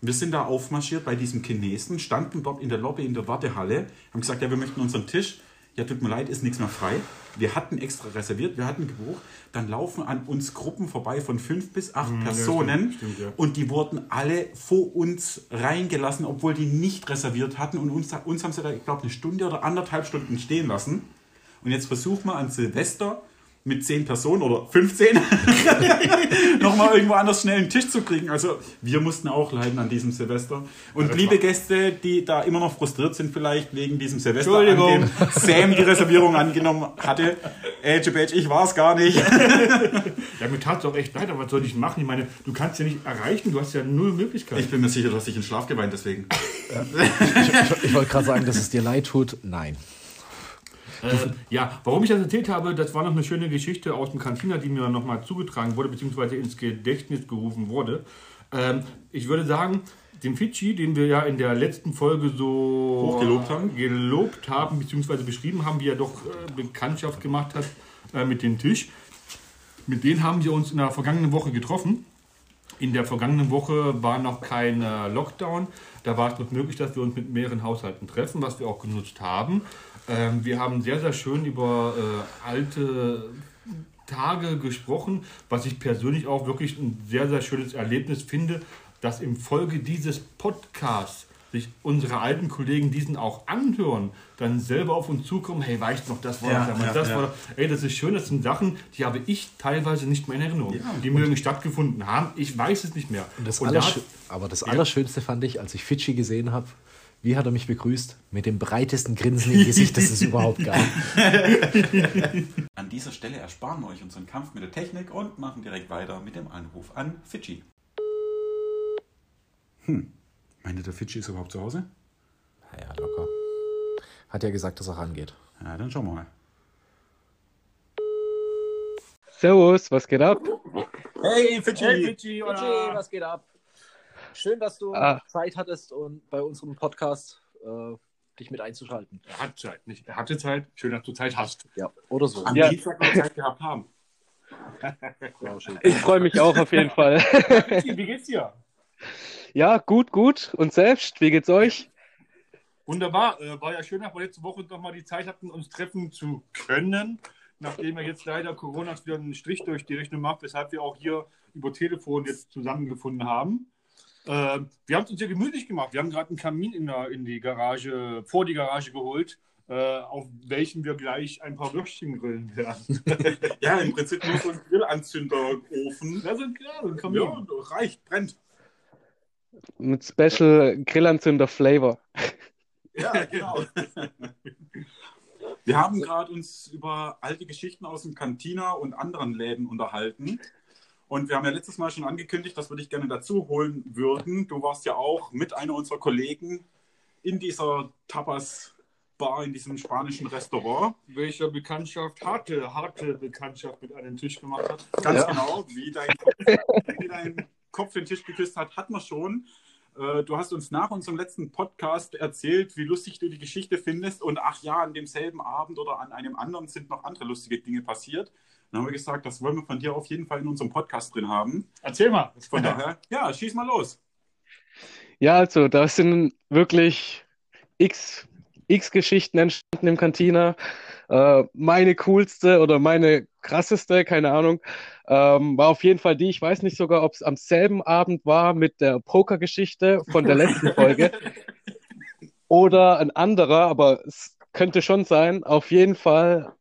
Wir sind da aufmarschiert bei diesem Chinesen, standen dort in der Lobby, in der Wartehalle, haben gesagt, ja, wir möchten unseren Tisch. Ja, tut mir leid, ist nichts mehr frei. Wir hatten extra reserviert, wir hatten gebucht. Dann laufen an uns Gruppen vorbei von fünf bis acht Personen. stimmt, stimmt, ja. Und die wurden alle vor uns reingelassen, obwohl die nicht reserviert hatten. Und uns, uns haben sie da, ich glaube, eine Stunde oder anderthalb Stunden stehen lassen. Und jetzt versuch mal an Silvester mit 10 Personen oder 15 nochmal irgendwo anders schnell einen Tisch zu kriegen. Also wir mussten auch leiden an diesem Silvester. Und liebe Gäste, die da immer noch frustriert sind vielleicht wegen diesem Silvester, an dem Sam die Reservierung angenommen hatte. Äh, Jebetsch, ich war es gar nicht. Ja, mir tat es auch echt leid, aber was soll ich machen? Ich meine, du kannst ja nicht erreichen, du hast ja null Möglichkeiten. Ich bin mir sicher, dass ich in Schlaf geweint deswegen. Ich, ich wollte gerade sagen, dass es dir leid tut. Nein. Äh, ja, warum ich das erzählt habe, das war noch eine schöne Geschichte aus dem Cantina, die mir nochmal zugetragen wurde, beziehungsweise ins Gedächtnis gerufen wurde. Ähm, ich würde sagen, den Fidschi, den wir ja in der letzten Folge so Hochgelobt haben. gelobt haben, beziehungsweise beschrieben haben, wie er doch äh, Bekanntschaft gemacht hat äh, mit dem Tisch. Mit denen haben wir uns in der vergangenen Woche getroffen. In der vergangenen Woche war noch kein äh, Lockdown. Da war es noch möglich, dass wir uns mit mehreren Haushalten treffen, was wir auch genutzt haben. Ähm, wir haben sehr, sehr schön über äh, alte Tage gesprochen, was ich persönlich auch wirklich ein sehr, sehr schönes Erlebnis finde, dass im Folge dieses Podcasts sich unsere alten Kollegen diesen auch anhören, dann selber auf uns zukommen, hey, weißt du noch, das war Ja, damals, ja, das ja. war ey, das ist schön, das sind Sachen, die habe ich teilweise nicht mehr in Erinnerung. Ja, die mögen stattgefunden haben, ich weiß es nicht mehr. Und das Und da Allerschö hat- aber das Allerschönste fand ich, als ich Fidschi gesehen habe, wie hat er mich begrüßt? Mit dem breitesten Grinsen im Gesicht, das es überhaupt gab. An dieser Stelle ersparen wir euch unseren Kampf mit der Technik und machen direkt weiter mit dem Anruf an Fidschi. Hm, meint ihr, der Fidschi ist überhaupt zu Hause? Ja, locker. Hat ja gesagt, dass er rangeht. Ja, dann schauen wir mal. Servus, was geht ab? Hey, Fidschi! Fidschi, oder? was geht ab? Schön, dass du Ah. Zeit hattest und bei unserem Podcast äh, dich mit einzuschalten. Er hat Zeit, nicht? Er hatte Zeit. Schön, dass du Zeit hast. Ja, oder so. Am Ja. Dienstag Zeit gehabt haben. Ich freue mich auch auf jeden Fall. Wie geht's dir? Ja, gut, gut. Und selbst, wie geht's euch? Wunderbar. Äh, war ja schön, dass wir letzte Woche nochmal die Zeit hatten, uns treffen zu können. Nachdem ja jetzt leider Corona wieder einen Strich durch die Rechnung macht, weshalb wir auch hier über Telefon jetzt zusammengefunden haben. Äh, wir haben es uns ja gemütlich gemacht. Wir haben gerade einen Kamin in, der, in die Garage, vor die Garage geholt. äh, auf welchem wir gleich ein paar Würstchen grillen werden. Ja, im Prinzip nur so ein Grillanzünderofen. Das sind klar, ein Kamin. Ja, reicht, brennt. Mit Special Grillanzünder Flavor. Ja, genau. Wir haben gerade uns über alte Geschichten aus dem Cantina und anderen Läden unterhalten. Und wir haben ja letztes Mal schon angekündigt, dass wir dich gerne dazu holen würden. Du warst ja auch mit einer unserer Kollegen in dieser Tapas-Bar, in diesem spanischen Restaurant. Welcher Bekanntschaft harte, harte Bekanntschaft mit einem Tisch gemacht hat. Ganz Ja. genau, wie dein, Kopf, wie dein Kopf den Tisch geküsst hat, hat man schon. Äh, Du hast uns nach unserem letzten Podcast erzählt, wie lustig du die Geschichte findest. Und ach ja, an demselben Abend oder an einem anderen sind noch andere lustige Dinge passiert. Dann haben wir gesagt, das wollen wir von dir auf jeden Fall in unserem Podcast drin haben. Erzähl mal. Von daher, ja, schieß mal los. Ja, also da sind wirklich x, x Geschichten entstanden im Cantina. Äh, meine coolste oder meine krasseste, keine Ahnung, ähm, war auf jeden Fall die, ich weiß nicht sogar, ob es am selben Abend war mit der Pokergeschichte von der letzten Folge oder ein anderer, aber es könnte schon sein. Auf jeden Fall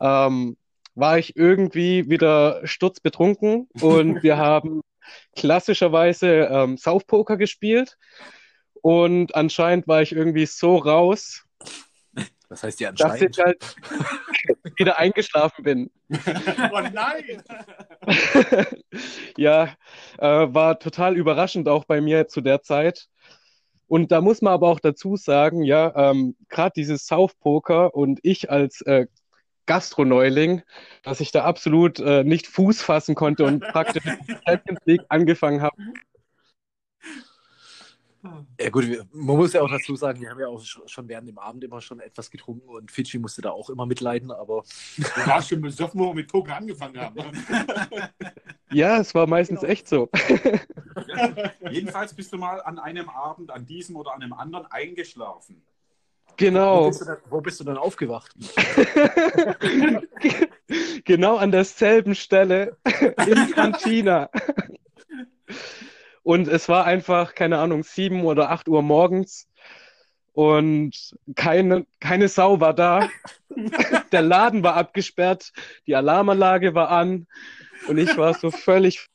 ähm, war ich irgendwie wieder sturzbetrunken und wir haben klassischerweise ähm, Saufpoker gespielt und anscheinend war ich irgendwie so raus, Das heißt, die dass anscheinend. ich halt wieder eingeschlafen bin. Oh nein! Ja, äh, war total überraschend auch bei mir zu der Zeit. Und da muss man aber auch dazu sagen, ja, ähm, gerade dieses Saufpoker und ich als äh, Gastroneuling, dass ich da absolut äh, nicht Fuß fassen konnte und praktisch Champions League angefangen habe. Ja gut, wir, man muss ja auch dazu sagen, wir haben ja auch sch- schon während dem Abend immer schon etwas getrunken und Fidschi musste da auch immer mitleiden, aber Du warst schon besoffen, wo wir mit Poker angefangen haben. Ja, es war meistens echt so. Jedenfalls bist du mal an einem Abend, an diesem oder an einem anderen eingeschlafen. Wo, Genau, bist du dann, wo bist du dann aufgewacht? genau an derselben Stelle in Cantina. Und es war einfach, keine Ahnung, sieben oder acht Uhr morgens und keine, keine Sau war da. Der Laden war abgesperrt, die Alarmanlage war an und ich war so völlig.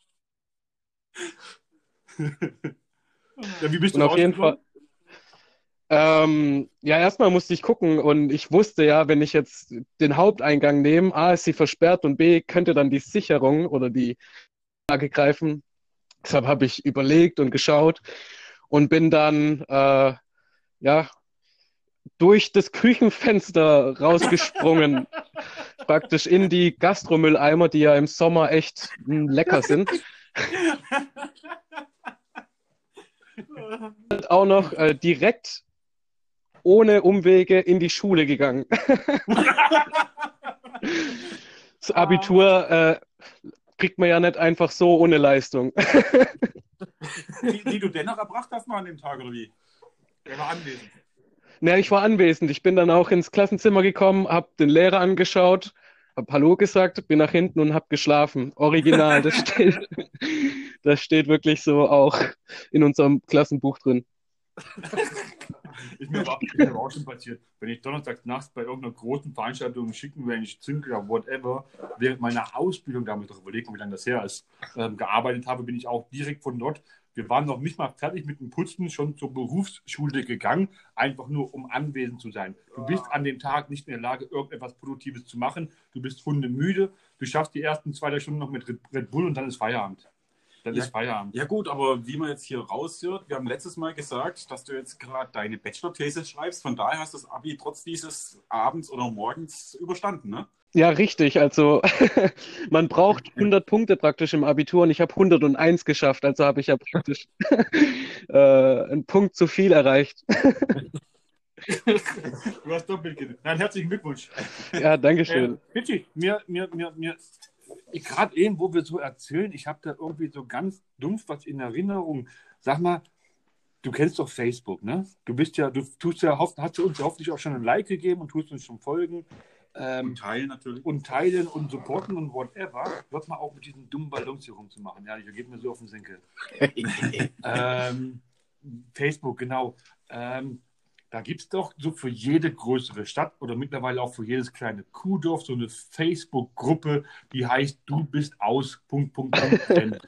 Ja, wie bist du Und auf jeden? Fall. Ähm, ja, erstmal musste ich gucken und ich wusste ja, wenn ich jetzt den Haupteingang nehme, A ist sie versperrt und B könnte dann die Sicherung oder die Lage greifen. Deshalb habe ich überlegt und geschaut und bin dann äh, ja durch das Küchenfenster rausgesprungen, praktisch in die Gastromülleimer, die ja im Sommer echt mm, lecker sind. Und auch noch äh, direkt ohne Umwege in die Schule gegangen. Das Abitur äh, kriegt man ja nicht einfach so ohne Leistung. Die, die du dennoch erbracht hast mal an dem Tag, oder wie? Er war anwesend. Na, ich war anwesend. Ich bin dann auch ins Klassenzimmer gekommen, habe den Lehrer angeschaut, habe Hallo gesagt, bin nach hinten und habe geschlafen. Original, das steht, das steht wirklich so auch in unserem Klassenbuch drin. Ist mir, aber, auch schon passiert. Wenn ich donnerstags nachts bei irgendeiner großen Veranstaltung schicken, wenn ich Zündler, whatever, während meiner Ausbildung, damit doch überlegen, wie lange das her ist, ähm, gearbeitet habe, bin ich auch direkt von dort. Wir waren noch nicht mal fertig mit dem Putzen, schon zur Berufsschule gegangen, einfach nur um anwesend zu sein. Du bist an dem Tag nicht in der Lage, irgendetwas Produktives zu machen. Du bist hundemüde. Du schaffst die ersten zwei, drei Stunden noch mit Red Bull und dann ist Feierabend. Dann Ja. ist Feierabend. Ja gut, aber wie man jetzt hier raushört, wir haben letztes Mal gesagt, dass du jetzt gerade deine Bachelor-These schreibst. Von daher hast du das Abi trotz dieses Abends oder Morgens überstanden, ne? Ja, richtig. Also man braucht 100 Punkte praktisch im Abitur und ich habe 101 geschafft. Also habe ich ja praktisch äh, einen Punkt zu viel erreicht. Du hast doppelt ge- Nein, herzlichen Glückwunsch. Ja, Dankeschön. Äh, Pitchi, mir, mir, mir, mir, gerade eben, wo wir so erzählen, ich habe da irgendwie so ganz dumpf was in Erinnerung. Sag mal, du kennst doch Facebook, ne? Du bist ja, du tust ja, hoff- hast du uns ja hoffentlich auch schon ein Like gegeben und tust uns schon folgen. Ähm, Und teilen natürlich. und teilen und supporten und whatever, wird mal auch mit diesen dummen Ballons hier rumzumachen. Ja, die geht mir so auf den Senkel. ähm, Facebook, genau. Ähm, da gibt es doch so für jede größere Stadt oder mittlerweile auch für jedes kleine Kuhdorf so eine Facebook-Gruppe, die heißt Du bist aus Punkt, Punkt, Punkt, wenn.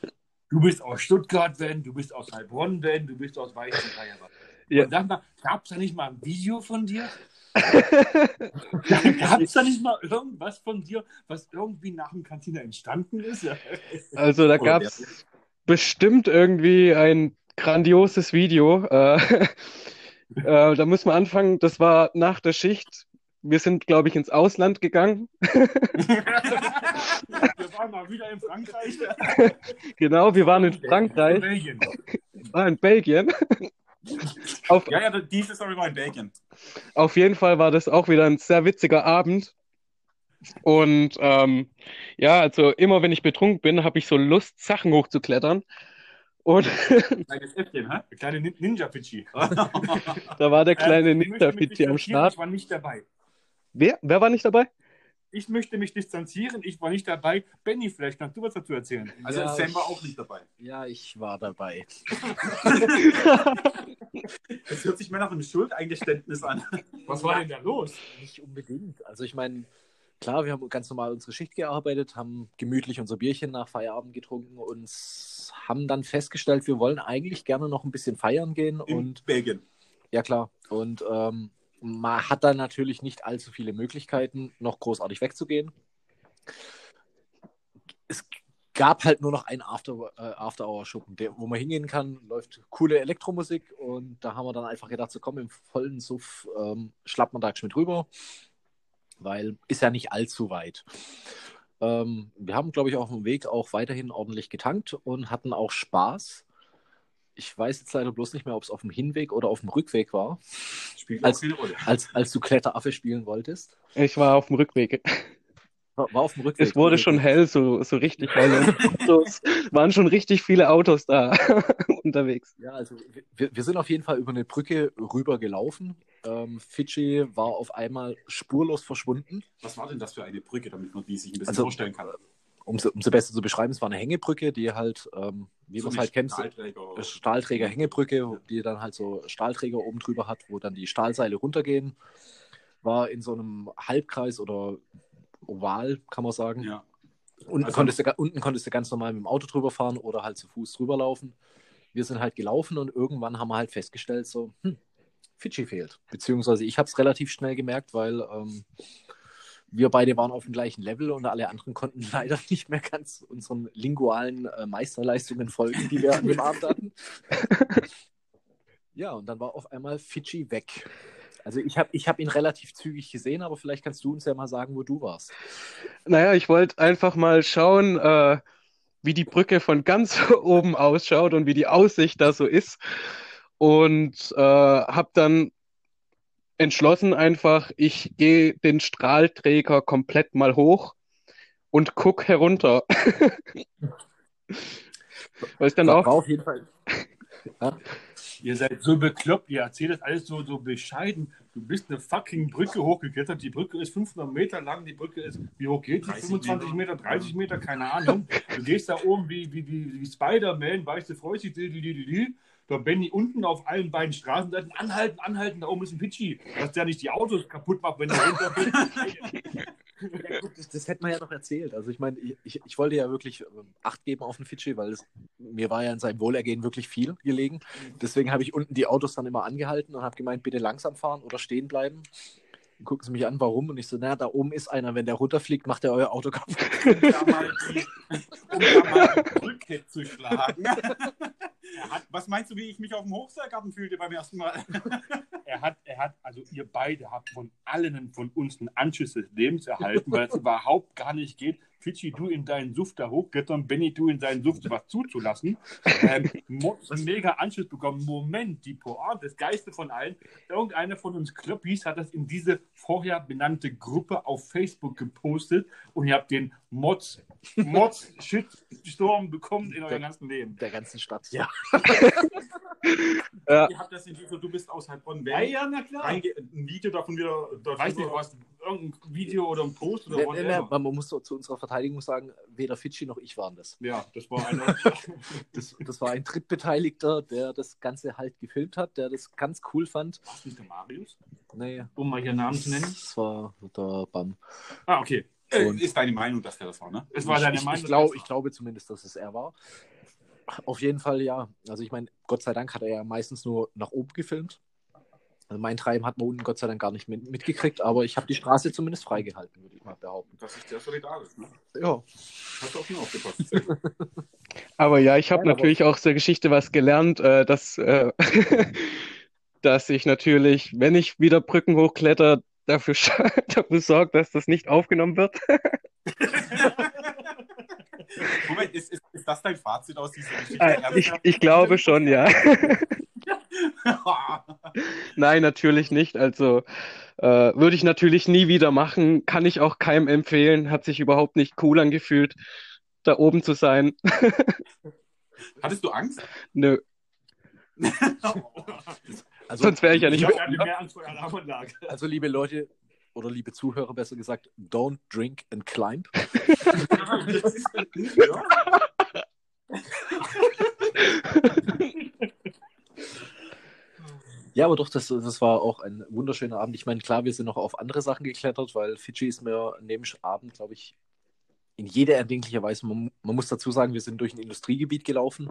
Du bist aus Stuttgart, wenn, du bist aus Heilbronn, wenn, du bist aus Weißenthal. Ja. Sag mal, gab es da nicht mal ein Video von dir? Gab es da nicht mal irgendwas von dir, was irgendwie nach dem Kantine entstanden ist? Also da gab es bestimmt irgendwie ein grandioses Video. Äh, äh, da müssen wir anfangen. Das war nach der Schicht. Wir sind, glaube ich, ins Ausland gegangen. Wir waren mal wieder in Frankreich. Genau, wir waren in Frankreich, Belgien. war in Belgien. Auf, Ja, ja, diese Story war in Belgien. Auf jeden Fall war das auch wieder ein sehr witziger Abend. Und ähm, ja, also immer wenn ich betrunken bin, habe ich so Lust, Sachen hochzuklettern. Und Kleines Äffchen, hä? Der kleine Nin- Ninja-Pichi. da war der kleine Ähm, mich Ninja-Pichi am Start. Ich war nicht dabei. Wer, wer war nicht dabei? Ich möchte mich distanzieren, ich war nicht dabei. Benny, vielleicht kannst du was dazu erzählen. Also Ja, Sam ich- war auch nicht dabei. Ja, ich war dabei. Das hört sich mehr nach einem Schuldeingeständnis an. Was war denn da los? Nicht unbedingt. Also ich meine, klar, wir haben ganz normal unsere Schicht gearbeitet, haben gemütlich unser Bierchen nach Feierabend getrunken und haben dann festgestellt, wir wollen eigentlich gerne noch ein bisschen feiern gehen In und Belgien. ja klar. Und ähm, man hat dann natürlich nicht allzu viele Möglichkeiten, noch großartig wegzugehen. Es gab halt nur noch einen After, äh, After-Hour-Schuppen, der- wo man hingehen kann, läuft coole Elektromusik und da haben wir dann einfach gedacht, so komm, im vollen Suff ähm, schlappt man da geschwind rüber, weil ist ja nicht allzu weit. Ähm, wir haben, glaube ich, auf dem Weg auch weiterhin ordentlich getankt und hatten auch Spaß. Ich weiß jetzt leider bloß nicht mehr, ob es auf dem Hinweg oder auf dem Rückweg war, Spielt Als- auch keine Rolle. als, als du Kletteraffe spielen wolltest. Ich war auf dem Rückweg. War, war auf dem Rückweg. Es wurde schon hell, so, so richtig hell. Autos, waren schon richtig viele Autos da unterwegs. Ja, also wir, wir sind auf jeden Fall über eine Brücke rüber gelaufen. Ähm, Fidschi war auf einmal spurlos verschwunden. Was war denn das für eine Brücke, damit man die sich ein bisschen Also- vorstellen kann? Um sie, um sie besser zu beschreiben, es war eine Hängebrücke, die halt, ähm, wie man es halt kennt, so- Stahlträger- Stahlträger-Hängebrücke, die dann halt so Stahlträger oben drüber hat, wo dann die Stahlseile runtergehen. War in so einem Halbkreis oder Oval, kann man sagen. Ja. Unten, Also- konntest du, unten konntest du ganz normal mit dem Auto drüber fahren oder halt zu Fuß drüber laufen. Wir sind halt gelaufen und irgendwann haben wir halt festgestellt, so, hm, Fidschi fehlt. Beziehungsweise ich habe es relativ schnell gemerkt, weil ähm, wir beide waren auf dem gleichen Level und alle anderen konnten leider nicht mehr ganz unseren lingualen äh, Meisterleistungen folgen, die wir an dem Abend hatten. Ja, und dann war auf einmal Fidschi weg. Also ich habe ich hab ihn relativ zügig gesehen, aber vielleicht kannst du uns ja mal sagen, wo du warst. Naja, ich wollte einfach mal schauen, äh, wie die Brücke von ganz oben ausschaut und wie die Aussicht da so ist. Und äh, habe dann entschlossen einfach, ich gehe den Strahlträger komplett mal hoch und guck herunter. Weil es dann War, auch war auf jeden Fall. Ihr seid so bekloppt, ihr erzählt das alles so, so bescheiden. Du bist eine fucking Brücke hochgeklettert. Die Brücke ist 500 Meter lang. Die Brücke ist, wie hoch geht die? 30 25 Meter, 30 Meter, keine Ahnung. Du gehst da oben wie, wie, wie, wie Spider-Man, weißt du, freust dich, Da Benny unten auf allen beiden Straßenseiten anhalten, anhalten, da oben ist ein Pitschi, dass der nicht die Autos kaputt macht, wenn er runterfällt. Ja, gut, das, das hätte man ja noch erzählt. Also ich meine, ich, ich, ich wollte ja wirklich ähm, Acht geben auf den Fidschi, weil es, mir war ja in seinem Wohlergehen wirklich viel gelegen. Deswegen habe ich unten die Autos dann immer angehalten und habe gemeint, bitte langsam fahren oder stehen bleiben. Dann gucken sie mich an, warum? Und ich so, naja, da oben ist einer, wenn der runterfliegt, macht er euer Auto kaputt. um da mal um da mal zu schlagen. Hat, was meinst du, wie ich mich auf dem Hochseilgarten fühlte beim ersten Mal? er hat, er hat, also ihr beide habt von allen von uns einen Anschiss des Lebens erhalten, weil es überhaupt gar nicht geht, Fidschi, du in deinen Suft da hochklettern, Benny, du in seinen Suft was zuzulassen. Ähm, mega Anschiss bekommen. Moment, die Pointe, das Geiste von allen. Irgendeiner von uns Kloppis hat das in diese vorher benannte Gruppe auf Facebook gepostet und ihr habt den Mods, Mods, Shitstorm bekommt in eurem ganzen Leben. Der ganzen Stadt, ja. Ja. Ihr habt das in dieser, du bist aus Heilbronn, Ja, ja, na klar. reinge- ein Video davon wieder. Davon Weiß nicht, was, irgendein Video oder ein Post oder Ne, ne, whatever. ne, man muss so zu unserer Verteidigung sagen, weder Fidschi noch ich waren das. Ja, das war eine. das. Das war ein Drittbeteiligter, der das Ganze halt gefilmt hat, der das ganz cool fand. Was nicht der Marius? Nee, Um mal hier Namen zu nennen. das war der BAM. Ah, okay. Äh, ist deine Meinung, dass der das war, ne? Es war deine ich, Meinung. ich, glaub, ich glaube zumindest, dass es er war. Auf jeden Fall ja. Also ich meine, Gott sei Dank hat er ja meistens nur nach oben gefilmt. Also mein Treiben hat man unten Gott sei Dank gar nicht mit, mitgekriegt, aber ich habe die Straße zumindest freigehalten, würde ich mal behaupten. Das ist sehr solidarisch, ne? Ja. Hast du auch aufgepasst. Aber ja, ich habe Nein, aber- natürlich auch aus der Geschichte was gelernt, äh, dass, äh, dass ich natürlich, wenn ich wieder Brücken hochkletter, dafür, dafür sorge, dass das nicht aufgenommen wird. Moment, ist, ist, ist das dein Fazit aus dieser Geschichte? Äh, ich, ich glaube schon, ja. Nein, natürlich nicht. Also äh, würde ich natürlich nie wieder machen. Kann ich auch keinem empfehlen. Hat sich überhaupt nicht cool angefühlt, da oben zu sein. Hattest du Angst? Nö, Also, sonst wäre ich ja nicht. Ich mehr Angst vor der Alarmanlage. also liebe Leute oder liebe Zuhörer besser gesagt, don't drink and climb. ja. Ja, aber doch, das, das war auch ein wunderschöner Abend. Ich meine, klar, wir sind noch auf andere Sachen geklettert, weil Fidschi ist mir an dem Abend, glaube ich, in jeder erdenklicher Weise, man, man muss dazu sagen, wir sind durch ein Industriegebiet gelaufen.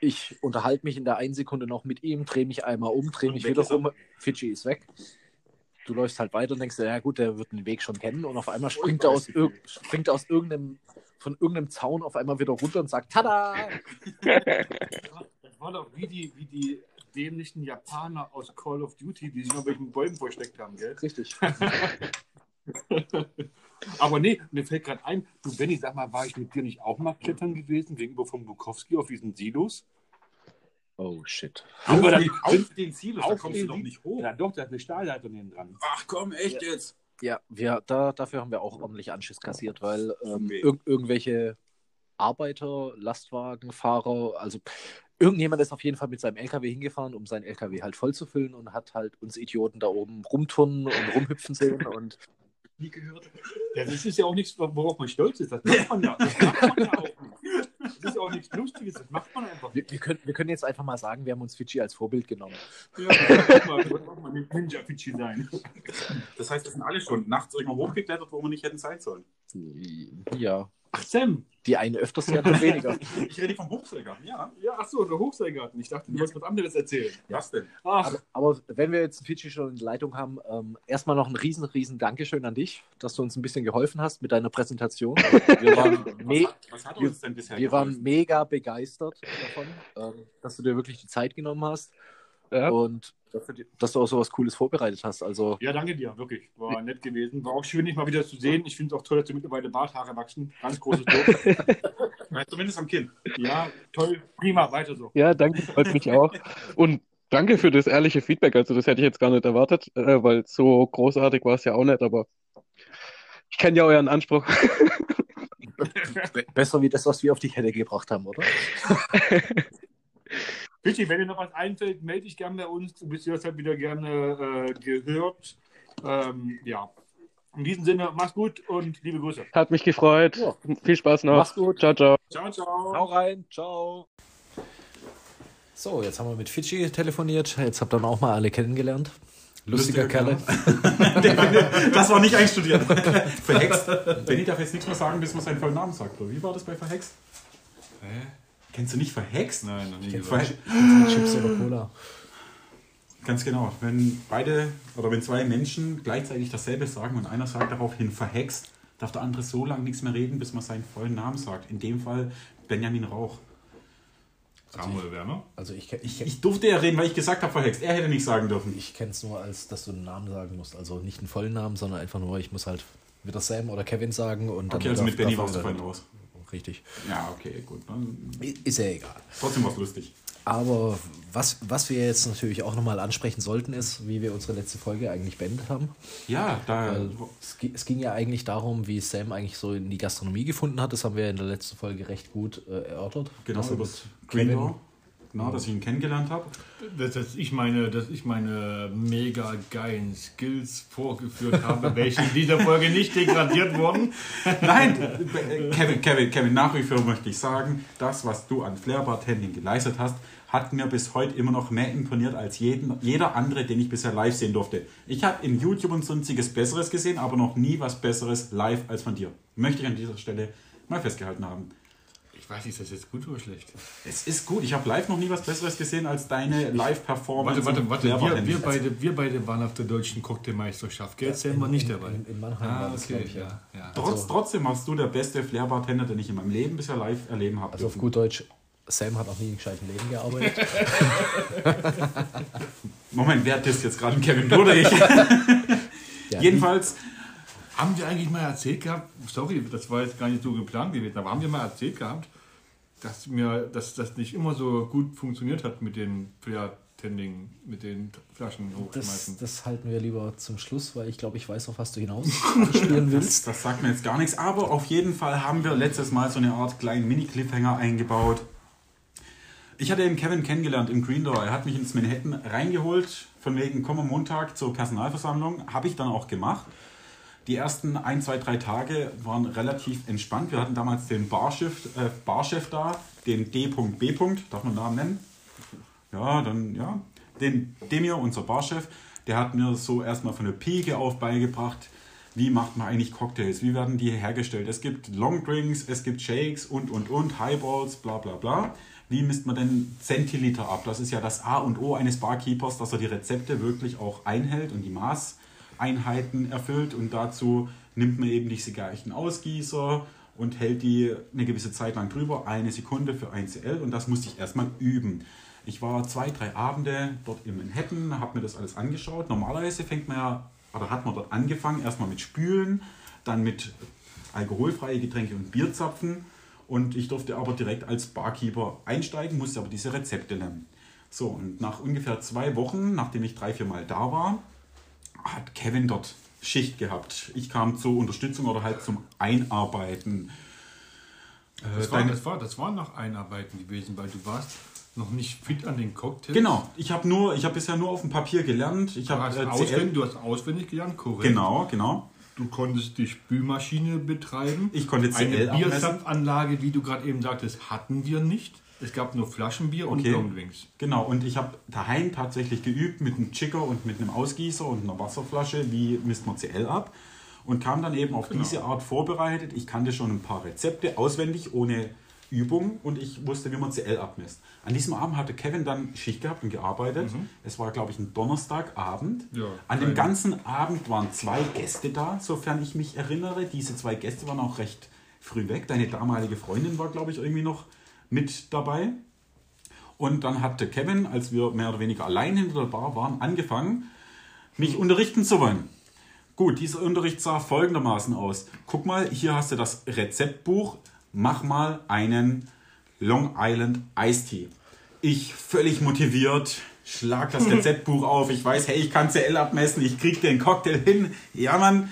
Ich unterhalte mich in der einen Sekunde noch mit ihm, drehe mich einmal um, drehe mich wieder er. um. Fidschi ist weg. Du läufst halt weiter und denkst, dir, ja gut, der wird den Weg schon kennen. Und auf einmal springt er aus, ir springt aus irgendeinem, von irgendeinem Zaun auf einmal wieder runter und sagt, Tada! Das war doch wie die, wie die dämlichen Japaner aus Call of Duty, die sich noch welchen Bäumen versteckt haben, gell? Richtig. Aber nee, mir fällt gerade ein, du Benny, sag mal, war ich mit dir nicht auch mal klettern gewesen, gegenüber vom Bukowski auf diesen Silos? Oh shit. Aber dann, Auf den Silos, da kommst den du doch nicht hoch. ja doch, da ist eine Stahlleitung neben dran. Ach komm, echt jetzt? Ja, wir, da, dafür haben wir auch ordentlich Anschiss kassiert, weil ähm, Weh. irg irgendwelche Arbeiter, Lastwagenfahrer, also irgendjemand ist auf jeden Fall mit seinem LKW hingefahren, um seinen LKW halt voll zu füllen und hat halt uns Idioten da oben rumturnen und rumhüpfen sehen und Nie gehört. Ja, das ist ja auch nichts, worauf man stolz ist. Das macht man ja, das macht man ja auch nicht. Das ist ja auch nichts Lustiges, das macht man einfach. wir, wir, können, wir können jetzt einfach mal sagen, wir haben uns Fidschi als Vorbild genommen. Ja, das mal, mal mit Ninja Fidschi sein. Das heißt, das sind alle schon nachts irgendwo hochgeklettert, wo wir nicht hätten sein sollen. Ja, Ach, Sam. die eine öfters, die andere weniger. Ich rede vom Hochsäger, ja. Ja, ach so, der Hochseilgarten. Ich dachte, du wolltest was anderes erzählen. Was denn? Ach, Aber, aber wenn wir jetzt Fidschi schon in Leitung haben, ähm, erstmal noch ein riesen, riesen Dankeschön an dich, dass du uns ein bisschen geholfen hast mit deiner Präsentation. Wir waren, me Was hat, was hat wir- uns denn bisher wir waren mega begeistert davon, ähm, dass du dir wirklich die Zeit genommen hast Ja. und dass du, du auch so was Cooles vorbereitet hast. Also ja, danke dir, wirklich. War nett gewesen. War auch schön, dich mal wieder zu sehen. Ich finde es auch toll, dass dir mittlerweile Barthaare wachsen. Ganz großes Lob. Zumindest am Kinn. ja, toll. Prima, weiter so. Ja, danke, freut mich auch. Und danke für das ehrliche Feedback. Also, das hätte ich jetzt gar nicht erwartet, äh, weil so großartig war es ja auch nicht, aber ich kenne ja euren Anspruch. be besser wie das, was wir auf die Kette gebracht haben, oder? Fidschi, wenn dir noch was einfällt, melde dich gerne bei uns. Du bist jederzeit wieder gerne äh, gehört. Ähm, ja. In diesem Sinne, mach's gut und liebe Grüße. Hat mich gefreut. Ja. Viel Spaß noch. Mach's gut. Ciao, ciao. Ciao, ciao. Hau rein, ciao. So, jetzt haben wir mit Fidschi telefoniert. Jetzt habt ihr auch mal alle kennengelernt. Lustiger Kerle. Das war nicht einstudiert. Verhext. Benny darf jetzt nichts mehr sagen, bis man seinen vollen Namen sagt. Oder wie war das bei Verhext? Hä? Kennst du nicht Verhext? Nein, noch nie Ver Chips oder Cola. Ganz genau. Wenn beide oder wenn zwei Menschen gleichzeitig dasselbe sagen und einer sagt daraufhin verhext, darf der andere so lange nichts mehr reden, bis man seinen vollen Namen sagt. In dem Fall Benjamin Rauch. Samuel Werner. Also ich, Ich, ich durfte ja reden, weil ich gesagt habe verhext. Er hätte nicht sagen dürfen. Ich kenne es nur als, dass du einen Namen sagen musst. Also nicht einen vollen Namen, sondern einfach nur, ich muss halt wieder Sam oder Kevin sagen. Und dann Okay, also darf- mit Benny warst du vorhin raus. Richtig. Ja, okay, gut. Ist ja egal. trotzdem war es lustig. Aber was, was wir jetzt natürlich auch nochmal ansprechen sollten, ist, wie wir unsere letzte Folge eigentlich beendet haben. Ja, da. Es, es ging ja eigentlich darum, wie Sam eigentlich so in die Gastronomie gefunden hat. Das haben wir in der letzten Folge recht gut äh, erörtert. Genau, Das über ist Greendoor. Genau, dass ich ihn kennengelernt habe. Dass, dass, ich meine, dass ich meine mega geilen Skills vorgeführt habe, welche in dieser Folge nicht degradiert wurden. Nein, Kevin, Kevin, Kevin, nach wie vor möchte ich sagen, das, was du an Flair-Bartending geleistet hast, hat mir bis heute immer noch mehr imponiert als jeden, jeder andere, den ich bisher live sehen durfte. Ich habe in YouTube und sonstiges Besseres gesehen, aber noch nie was Besseres live als von dir. Möchte ich an dieser Stelle mal festgehalten haben. Ich weiß nicht, ist das jetzt gut oder schlecht? Es ist gut, ich habe live noch nie was Besseres gesehen als deine Live-Performance. Warte, warte, im warte. Wir, wir, beide, wir beide waren auf der deutschen Cocktailmeisterschaft. Gell, Sam war nicht dabei. In, in Mannheim war Ah, das, okay, glaube ich, ja. ja. ja. Trotz, trotzdem warst du der beste Flair-Bartender, den ich in meinem Leben bisher live erleben habe. Also auf gut Deutsch, Sam hat noch nie in gescheiten Leben gearbeitet. Moment, wer hat das jetzt gerade? Kevin du oder ich? Ja, Jedenfalls, Haben wir eigentlich mal erzählt gehabt, sorry, das war jetzt gar nicht so geplant gewesen, aber haben wir mal erzählt gehabt, dass mir, dass das nicht immer so gut funktioniert hat mit den Flair-Tending, mit den Flaschen Das, hochschmeißen. das halten wir lieber zum Schluss, weil ich glaube, ich weiß, auf was du hinaus spielen willst. das sagt mir jetzt gar nichts, aber auf jeden Fall haben wir letztes Mal so eine Art kleinen Mini-Cliffhanger eingebaut. Ich hatte den Kevin kennengelernt im Green Door. Er hat mich ins Manhattan reingeholt, von wegen, komm am Montag zur Personalversammlung. Habe ich dann auch gemacht. Die ersten ein, zwei, drei Tage waren relativ entspannt. Wir hatten damals den Barchef, äh, Barchef da, den D.B. Darf man Namen nennen? Ja, dann, ja. Den Demir, unser Barchef, der hat mir so erstmal von der Pike auf beigebracht, wie macht man eigentlich Cocktails, wie werden die hergestellt. Es gibt Longdrinks, es gibt Shakes und, und, und, Highballs, bla, bla, bla. Wie misst man denn Zentiliter ab? Das ist ja das A und O eines Barkeepers, dass er die Rezepte wirklich auch einhält und die Maßeinheiten erfüllt. Und dazu nimmt man eben diese gleichen Ausgießer und hält die eine gewisse Zeit lang drüber, eine Sekunde für 1 CL. Und das musste ich erstmal üben. Ich war zwei, drei Abende dort in Manhattan, habe mir das alles angeschaut. Normalerweise fängt man ja, oder hat man dort angefangen, erstmal mit Spülen, dann mit alkoholfreie Getränke und Bierzapfen. Und ich durfte aber direkt als Barkeeper einsteigen, musste aber diese Rezepte lernen. So, und nach ungefähr zwei Wochen, nachdem ich drei, vier Mal da war, hat Kevin dort Schicht gehabt. Ich kam zur Unterstützung oder halt zum Einarbeiten. Äh, Das war, das, war, das war noch Einarbeiten gewesen, weil du warst noch nicht fit an den Cocktails. Genau, ich habe nur, ich habe bisher nur auf dem Papier gelernt. Ich Du habe hast, äh, auswendig, du hast auswendig gelernt, korrekt. genau, genau. Du konntest die Spülmaschine betreiben. Ich konnte Eine CL abmessen. Bierzapfanlage, wie du gerade eben sagtest, hatten wir nicht. Es gab nur Flaschenbier und Okay. Longdrinks. Genau, und ich habe daheim tatsächlich geübt mit einem Chicker und mit einem Ausgießer und einer Wasserflasche, wie misst man CL ab. Und kam dann eben auf Genau. diese Art vorbereitet. Ich kannte schon ein paar Rezepte auswendig, ohne Übung und ich wusste, wie man CL abmisst. An diesem Abend hatte Kevin dann Schicht gehabt und gearbeitet. Es war, glaube ich, ein Donnerstagabend. Mhm. Ja, An dem ganzen Abend waren zwei Gäste da, sofern ich mich erinnere. Diese zwei Gäste waren auch recht früh weg. Deine damalige Freundin war, glaube ich, irgendwie noch mit dabei. Und dann hatte Kevin, als wir mehr oder weniger allein hinter der Bar waren, angefangen, mich unterrichten zu wollen. Gut, dieser Unterricht sah folgendermaßen aus. Guck mal, hier hast du das Rezeptbuch. Mach mal einen Long Island Iced Tea. Ich völlig motiviert, schlag das Rezeptbuch auf. Ich weiß, hey, ich kann CL abmessen, ich krieg den Cocktail hin. Ja, Mann,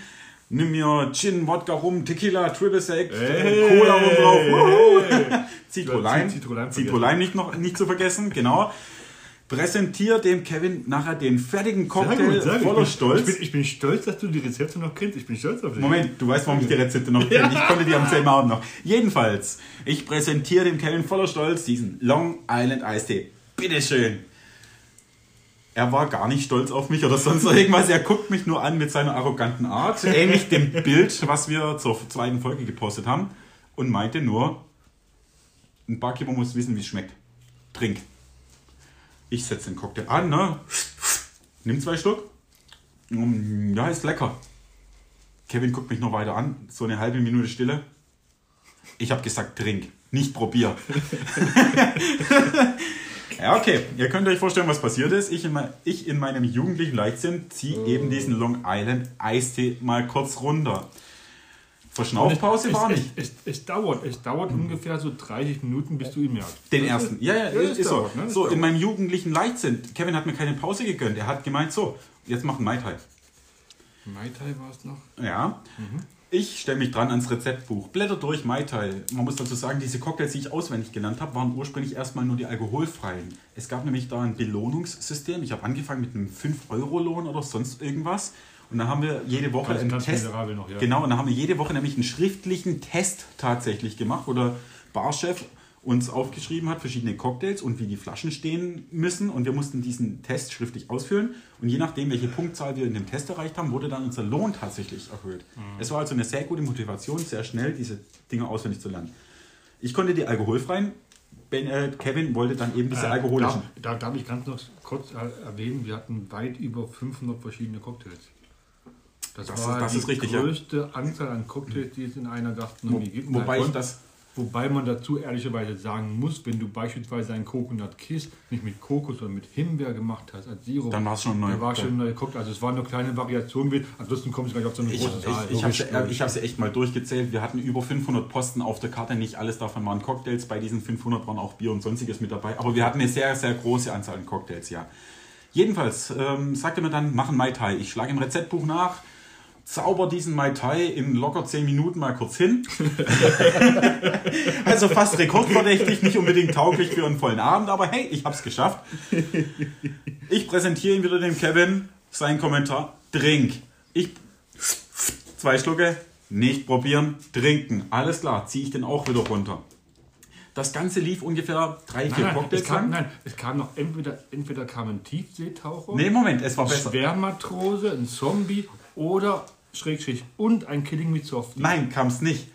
nimm mir Gin, Wodka rum, Tequila, Triple Sec, Hey. Cola rum drauf. Wuhu. Citrolein, Citrolein Citrolein nicht, noch, nicht zu vergessen, genau. Präsentier dem Kevin nachher den fertigen Cocktail voller ich, Stolz. ich, bin, ich bin stolz, dass du die Rezepte noch kennst. Ich bin stolz auf dich. Moment, du weißt, warum ich die Rezepte noch kenne. Ich konnte die am selben Abend noch. Jedenfalls, ich präsentiere dem Kevin voller Stolz diesen Long Island Eistee. Bitteschön. Er war gar nicht stolz auf mich oder sonst irgendwas. Er guckt mich nur an mit seiner arroganten Art, ähnlich dem Bild, was wir zur zweiten Folge gepostet haben, und meinte nur, ein Barkeeper muss wissen, wie es schmeckt. Trink. Ich setze den Cocktail an, ne? Nimm zwei Stück. Mm, Ja, ist lecker. Kevin guckt mich noch weiter an, so eine halbe Minute Stille. Ich habe gesagt, trink, nicht probier. ja, okay. Ihr könnt euch vorstellen, was passiert ist. Ich in, mein, ich in meinem jugendlichen Leichtsinn ziehe eben diesen Long Island Eistee mal kurz runter. Verschnaufpause es, war nicht. Es, es, dauert, es dauert ungefähr so 30 Minuten, bis du ihn merkst. Den Das ersten. ist- Ja, ja, das ist so. dauert, ne? Das So, in meinem jugendlichen Leichtsinn. Kevin hat mir keine Pause gegönnt. Er hat gemeint, so, jetzt machen Mai Tai. Mai Tai war es noch. Ja. Ich stelle mich dran ans Rezeptbuch, blätter durch Mai Tai. Man muss dazu sagen, diese Cocktails, die ich auswendig genannt habe, waren ursprünglich erstmal nur die alkoholfreien. Es gab nämlich da ein Belohnungssystem. Ich habe angefangen mit einem 5-Euro-Lohn oder sonst irgendwas. Und dann haben wir jede Woche Ganz- einen ganz Test. noch, ja. Genau, und dann haben wir jede Woche nämlich einen schriftlichen Test tatsächlich gemacht, wo der Barchef uns aufgeschrieben hat, verschiedene Cocktails und wie die Flaschen stehen müssen. Und wir mussten diesen Test schriftlich ausfüllen. Und je nachdem, welche Punktzahl wir in dem Test erreicht haben, wurde dann unser Lohn tatsächlich erhöht. Mhm. Es war also eine sehr gute Motivation, sehr schnell diese Dinge auswendig zu lernen. Ich konnte die alkoholfreien. Ben, äh, Kevin wollte dann eben diese Äh, alkoholischen. Da, da darf ich ganz noch kurz er- erwähnen, wir hatten weit über 500 verschiedene Cocktails. Das, Das war ist- das die ist richtig, ja. größte Anzahl an Cocktails, die es in einer Gastronomie gibt. Wobei ich das Wobei man dazu ehrlicherweise sagen muss, wenn du beispielsweise einen Coconut Kiss nicht mit Kokos, sondern mit Himbeer gemacht hast als Sirup, Dann war es schon ein neuer dann war Cocktail. schon ein neuer Cocktail. Also es war eine kleine Variation. Ansonsten kommst du gleich auf so eine Ich, große ich, Zahl. ich habe sie, äh, ich hab sie echt mal durchgezählt. Wir hatten über 500 Posten auf der Karte. Nicht alles davon waren Cocktails. Bei diesen 500 waren auch Bier und sonstiges mit dabei. Aber wir hatten eine sehr, sehr große Anzahl an Cocktails, ja. Jedenfalls ähm, sagte mir dann, machen Mai Tai. Ich schlage im Rezeptbuch nach, zauber diesen Mai Tai in locker 10 Minuten mal kurz hin. also fast rekordverdächtig, nicht unbedingt tauglich für einen vollen Abend, aber hey, ich hab's geschafft. Ich präsentiere ihn wieder dem Kevin. Sein Kommentar: Trink. Ich zwei Schlucke, nicht probieren, trinken. Alles klar, ziehe ich den auch wieder runter. Das Ganze lief ungefähr drei, vier Nein, nein, es Cocktails kam, lang. nein, es kam noch entweder, entweder kam ein Tiefseetaucher, Nee, Moment, es war ein besser. Schwermatrose, ein Zombie oder Schrägstrich und ein Killing mit Softie. Nein, kam es nicht.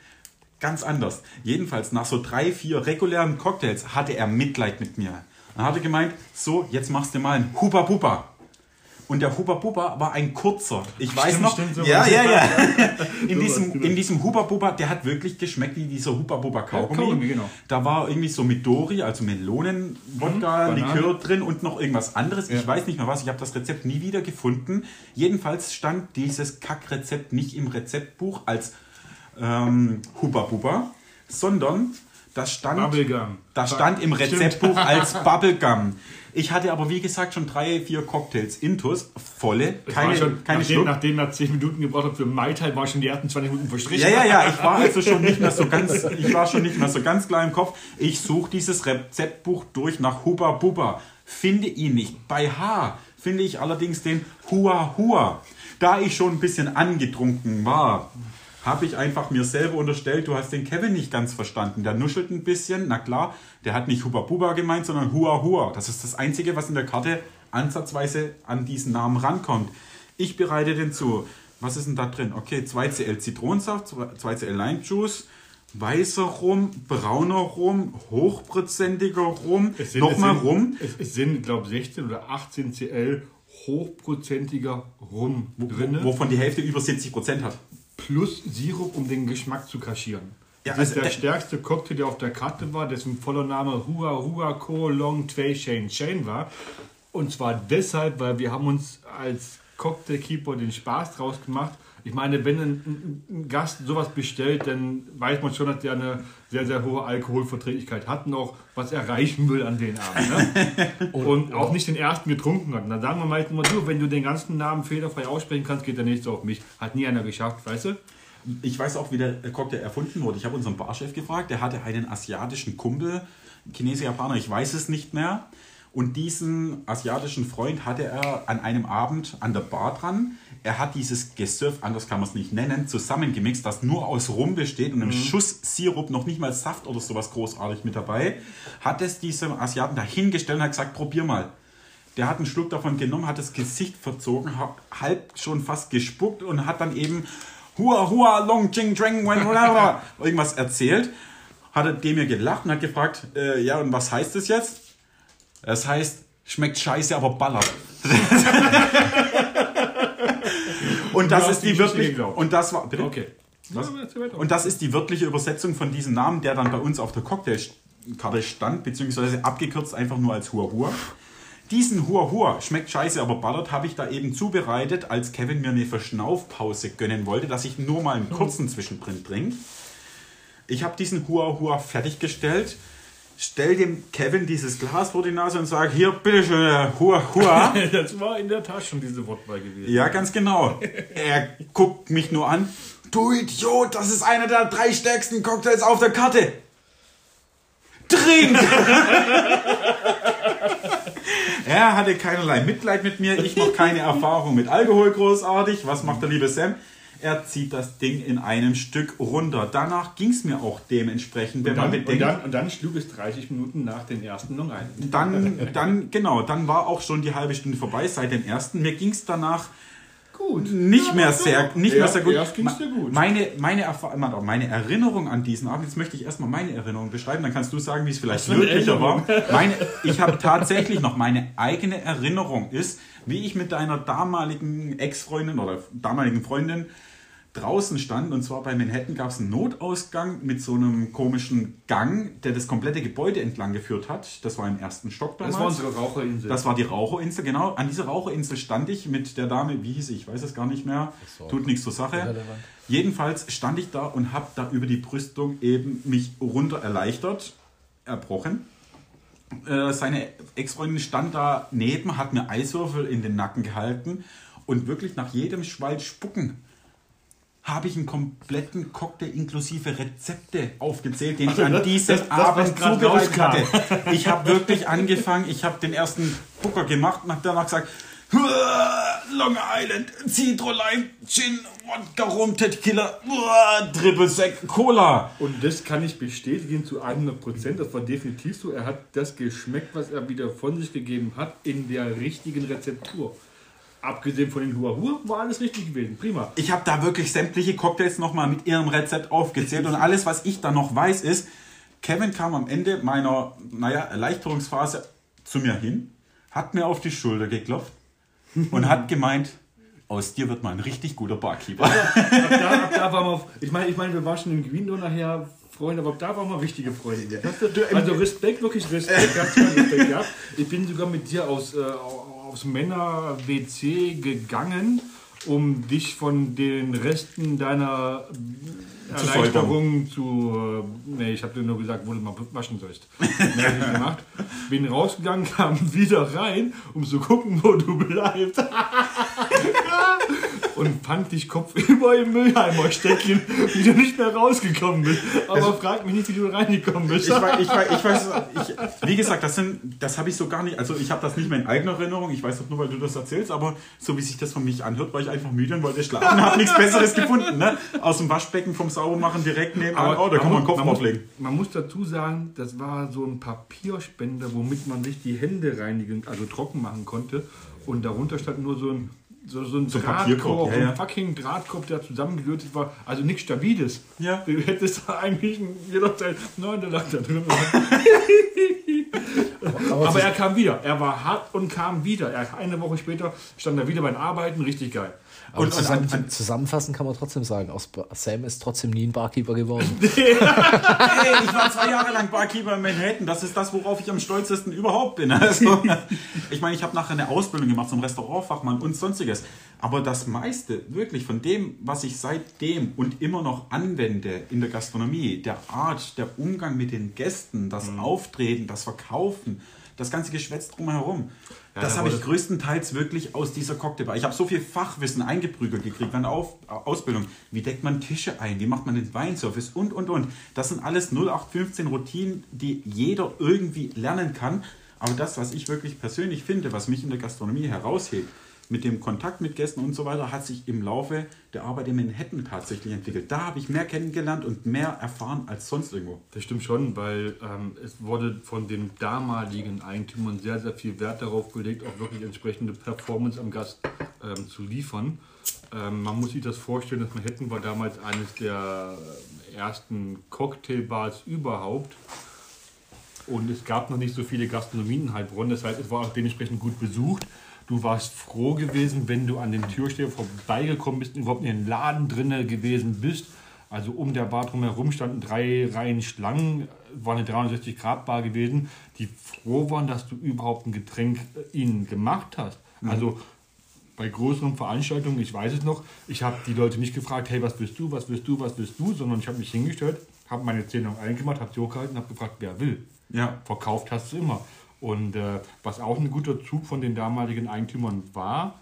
Ganz anders. Jedenfalls nach so drei, vier regulären Cocktails hatte er Mitleid mit mir. Er gemeint, so, jetzt machst du mal einen Hupa Pupa. Und der Hupa Pupa war ein kurzer. Ich weiß Stimmt, noch. stimmt, so ja, was. ja, ja. In diesem, in diesem Hupa Pupa, der hat wirklich geschmeckt wie dieser Hupa Pupa Kaugummi. Kaugummi, genau. Da war irgendwie so Midori, also Melonen, Wodka, Mhm. Likör drin und noch irgendwas anderes. Ich weiß nicht mehr was. Ich habe das Rezept nie wieder gefunden. Jedenfalls stand dieses Kackrezept nicht im Rezeptbuch als ähm, Hupa Pupa, sondern das stand, Bubblegum. das stand im. Rezeptbuch als Bubblegum. Ich hatte aber wie gesagt schon drei, vier Cocktails intus, volle, keine, schon, keine nachdem, Schluck. nachdem er 10 Minuten gebraucht hat für Mai Tai, war schon die ersten 20 Minuten verstrichen. Ja, ja, ja, ich war also schon nicht mehr so ganz, ich war schon nicht mehr so ganz klar im Kopf. Ich suche dieses Rezeptbuch durch nach Huba Buba, finde ihn nicht. Bei H finde ich allerdings den Hua Hua. Da ich schon ein bisschen angetrunken war, habe ich einfach mir selber unterstellt, du hast den Kevin nicht ganz verstanden. Der nuschelt ein bisschen, na klar, der hat nicht Huba Buba gemeint, sondern Hua Hua. Das ist das Einzige, was in der Karte ansatzweise an diesen Namen rankommt. Ich bereite den zu. Was ist denn da drin? Okay, 2cl Zitronensaft, 2cl Lime Juice, weißer Rum, brauner Rum, hochprozentiger Rum, nochmal Rum. Es, es sind, glaube ich, 16 oder 18 CL hochprozentiger Rum drin. Wovon die Hälfte über 70% hat. Plus Sirup, um den Geschmack zu kaschieren. Ja, das also ist der der- stärkste Cocktail, der auf der Karte war, dessen voller Name Hua Hua Ko Long Twei Shane Shane war. Und zwar deshalb, weil wir haben uns als Cocktailkeeper den Spaß draus gemacht. Ich meine, wenn ein, ein, Gast sowas bestellt, dann weiß man schon, dass der eine sehr, sehr hohe Alkoholverträglichkeit hat und auch was erreichen will an den Abend. Ne? und auch nicht den ersten getrunken hat. Und dann sagen wir meistens mal, du, wenn du den ganzen Namen fehlerfrei aussprechen kannst, geht der nächste auf mich. Hat nie einer geschafft, weißt du? Ich weiß auch, wie der Cocktail erfunden wurde. Ich habe unseren Barchef gefragt, der hatte einen asiatischen Kumpel, Chinese, Japaner, ich weiß es nicht mehr. Und diesen asiatischen Freund hatte er an einem Abend an der Bar dran. Er hat dieses Gesöff, anders kann man es nicht nennen, zusammengemixt, das nur aus Rum besteht und einem Schuss Sirup, noch nicht mal Saft oder sowas großartig mit dabei. Hat es diesem Asiaten dahingestellt und hat gesagt, probier mal. Der hat einen Schluck davon genommen, hat das Gesicht verzogen, hat halb schon fast gespuckt und hat dann eben Hua Hua Long Ching Dreng Wen irgendwas erzählt. Hat er dem mir gelacht und hat gefragt, äh, ja und was heißt das jetzt? Das heißt, schmeckt scheiße, aber ballert. und das ist die wirklich und das war bitte? Okay. Was? Und das ist die wörtliche Übersetzung von diesem Namen, der dann bei uns auf der Cocktailkarte stand, beziehungsweise abgekürzt einfach nur als Hua Hua. Diesen Hua Hua, schmeckt scheiße, aber ballert, habe ich da eben zubereitet, als Kevin mir eine Verschnaufpause gönnen wollte, dass ich nur mal einen kurzen Zwischenprint trinke. Ich habe diesen Hua Hua fertiggestellt, stell dem Kevin dieses Glas vor die Nase und sage, hier, bitteschön, äh, Hua Hua. Das war in der Tat schon diese Wortwahl gewesen. Ja, ganz genau. Er guckt mich nur an. Du Idiot, das ist einer der drei stärksten Cocktails auf der Karte. Trink! er hatte keinerlei Mitleid mit mir, ich noch keine Erfahrung mit Alkohol großartig. Was macht der liebe Sam? Er zieht das Ding in einem Stück runter. Danach ging es mir auch dementsprechend, wenn Und man dann, und, bedenkt. dann, und dann schlug es 30 Minuten nach den ersten Long ein. Dann, dann, genau, dann war auch schon die halbe Stunde vorbei seit dem ersten. Mir ging es danach Gut. nicht mehr sehr, nicht mehr Erst- sehr gut. erst ging's dir gut. Meine, meine, Erfa- meine Erinnerung an diesen Abend, jetzt möchte ich erstmal meine Erinnerung beschreiben, dann kannst du sagen, wie es vielleicht wirklicher war. Meine, ich habe tatsächlich noch meine eigene Erinnerung ist, wie ich mit deiner damaligen Ex-Freundin oder damaligen Freundin draußen stand und zwar bei Manhattan gab es einen Notausgang mit so einem komischen Gang, der das komplette Gebäude entlang geführt hat. Das war im ersten Stock damals. Das war unsere Raucherinsel. Das war die Raucherinsel, genau. An dieser Raucherinsel stand ich mit der Dame, wie hieß sie, ich weiß es gar nicht mehr, tut nichts zur Sache. irrelevant. Jedenfalls stand ich da und habe da über die Brüstung eben mich runter erleichtert, erbrochen. Äh, seine Ex-Freundin stand da neben, hat mir Eiswürfel in den Nacken gehalten und wirklich nach jedem Schwall spucken habe ich einen kompletten Cocktail inklusive Rezepte aufgezählt, den ich an diesem das, was Abend grad zubereitet hatte. Ich habe wirklich angefangen, ich habe den ersten Pucker gemacht und habe danach gesagt, Long Island, Citro Lime, Gin, Wodka Rum, Tequila, Triple Sec, Cola. Und das kann ich bestätigen zu 100 Prozent. Das war definitiv so. Er hat das geschmeckt, was er wieder von sich gegeben hat, in der richtigen Rezeptur. Abgesehen von den Hua Hua war alles richtig gewesen. Prima. Ich habe da wirklich sämtliche Cocktails nochmal mit ihrem Rezept aufgezählt und alles, was ich da noch weiß, ist, Kevin kam am Ende meiner, naja, Erleichterungsphase zu mir hin, hat mir auf die Schulter geklopft und hat gemeint, aus dir wird mal ein richtig guter Barkeeper. Ab da, ab da waren wir, auf- ich meine, ich meine, wir waren schon im Guindo nachher Freunde, aber ab da waren wir richtige Freunde. also Respekt, wirklich Respekt. Ganz Respekt gehabt. Ich bin sogar mit dir aus, äh, aufs Männer-WC gegangen, um dich von den Resten deiner Erleichterung zu. Äh, nee, ich habe dir nur gesagt, wo du mal waschen sollst. Mehr nicht gemacht. Bin rausgegangen, kam wieder rein, um zu gucken, wo du bleibst. und fand dich kopfüber im Mülleimer stecken, wie du nicht mehr rausgekommen bist. Aber frag mich nicht, wie du reingekommen bist. Ich weiß, ich weiß, ich weiß ich, wie gesagt, das, sind, das habe ich so gar nicht, also ich habe das nicht mehr in eigener Erinnerung, ich weiß das nur, weil du das erzählst, aber so wie sich das von mich anhört, war ich einfach müde und wollte schlafen, habe nichts Besseres gefunden. Ne? Aus dem Waschbecken vom Saubermachen direkt nebenan, oh, da kann man einen Kopf man, muss, drauflegen. man muss dazu sagen, das war so ein Papierspender, womit man sich die Hände reinigen, also trocken machen konnte. Und darunter stand nur so ein, so, so ein So Drahtkorb, ja, so ein ja. fucking Drahtkorb, der zusammengelötet war. Also nichts Stabiles. Ja. Du hättest da eigentlich jederzeit, der lag da drin. Aber er kam wieder. Er war hart und kam wieder. Er, eine Woche später stand er wieder beim Arbeiten. Richtig geil. Aber Und- zusammen, und- und- zusammenfassend kann man trotzdem sagen, aus Sam ist trotzdem nie ein Barkeeper geworden. Hey, ich war zwei Jahre lang Barkeeper in Manhattan. Das ist das, worauf ich am stolzesten überhaupt bin. Also, ich meine, ich habe nachher eine Ausbildung gemacht zum Restaurantfachmann und sonstiges. Aber das meiste, wirklich von dem, was ich seitdem und immer noch anwende in der Gastronomie, der Art, der Umgang mit den Gästen, das Auftreten, das Verkaufen, das ganze Geschwätz drumherum, das da habe ich größtenteils wirklich aus dieser Cocktailbar. Ich habe so viel Fachwissen eingeprügelt gekriegt während der Auf Ausbildung. Wie deckt man Tische ein? Wie macht man den Weinservice? Und, und, und. Das sind alles 0815 Routinen, die jeder irgendwie lernen kann. Aber das, was ich wirklich persönlich finde, was mich in der Gastronomie heraushebt, mit dem Kontakt mit Gästen und so weiter, hat sich im Laufe der Arbeit in Manhattan tatsächlich entwickelt. Da habe ich mehr kennengelernt und mehr erfahren als sonst irgendwo. Das stimmt schon, weil ähm, es wurde von den damaligen Eigentümern sehr, sehr viel Wert darauf gelegt, auch wirklich entsprechende Performance am Gast ähm, zu liefern. Ähm, man muss sich das vorstellen, dass Manhattan war damals eines der ersten Cocktailbars überhaupt. Und es gab noch nicht so viele Gastronomien in Heilbronn, das heißt, es war auch dementsprechend gut besucht. Du warst froh gewesen, wenn du an dem Türsteher vorbeigekommen bist und überhaupt in den Laden drinne gewesen bist. Also um der Bar drumherum standen drei Reihen Schlangen, war eine 360 Grad Bar gewesen, die froh waren, dass du überhaupt ein Getränk äh, ihnen gemacht hast. Also bei größeren Veranstaltungen, ich weiß es noch, ich habe die Leute nicht gefragt, hey, was willst du, was willst du, was willst du, sondern ich habe mich hingestellt, habe meine Zählung eingemacht, habe sie hochgehalten, habe gefragt, wer will. Ja. Verkauft hast du immer. Und äh, was auch ein guter Zug von den damaligen Eigentümern war,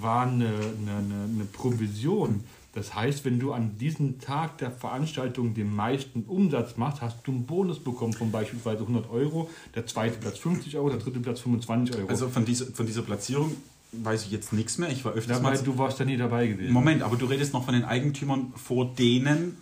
war eine, eine, eine, Provision. Das heißt, wenn du an diesem Tag der Veranstaltung den meisten Umsatz machst, hast du einen Bonus bekommen von beispielsweise 100 Euro, der zweite Platz 50 Euro, der dritte Platz 25 Euro. Also von dieser, von dieser Platzierung weiß ich jetzt nichts mehr. Ich war öfters Dabei, mal. du warst da nie dabei gewesen. Moment, aber du redest noch von den Eigentümern vor denen,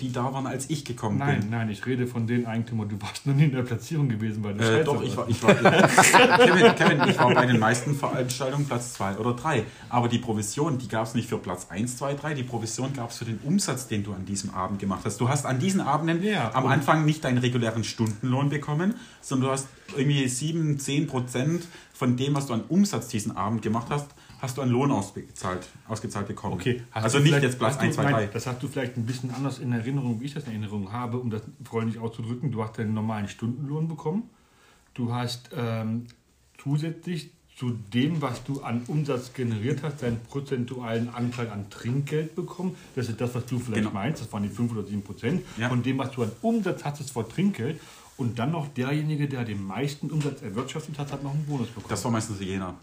die da waren, als ich gekommen Nein, bin. nein, ich rede von den Eigentümern. Du warst noch nie in der Platzierung gewesen, weil du Äh, doch, ich war, ich war Kevin, Kevin, ich war bei den meisten Veranstaltungen Platz 2 oder 3. Aber die Provision, die gab es nicht für Platz 1, 2, 3. Die Provision gab es für den Umsatz, den du an diesem Abend gemacht hast. Du hast an diesen Abenden Ja, am Anfang nicht deinen regulären Stundenlohn bekommen, sondern du hast irgendwie 7, 10 Prozent von dem, was du an Umsatz diesen Abend gemacht hast, hast du an Lohn ausbezahlt, ausgezahlt bekommen. Okay, hast also nicht jetzt Platz hast du- 1, 2, nein, 3. Das hast du vielleicht ein bisschen anders in Erinnerung, wie ich das in Erinnerung habe, um das freundlich auszudrücken. Du hast deinen normalen Stundenlohn bekommen. Du hast ähm, zusätzlich zu dem, was du an Umsatz generiert hast, deinen prozentualen Anteil an Trinkgeld bekommen. Das ist das, was du vielleicht Genau. meinst. Das waren die 5 oder 7 Prozent. Ja. Von dem, was du an Umsatz hattest vor Trinkgeld. Und dann noch derjenige, der den meisten Umsatz erwirtschaftet hat, hat noch einen Bonus bekommen. Das war meistens Jena.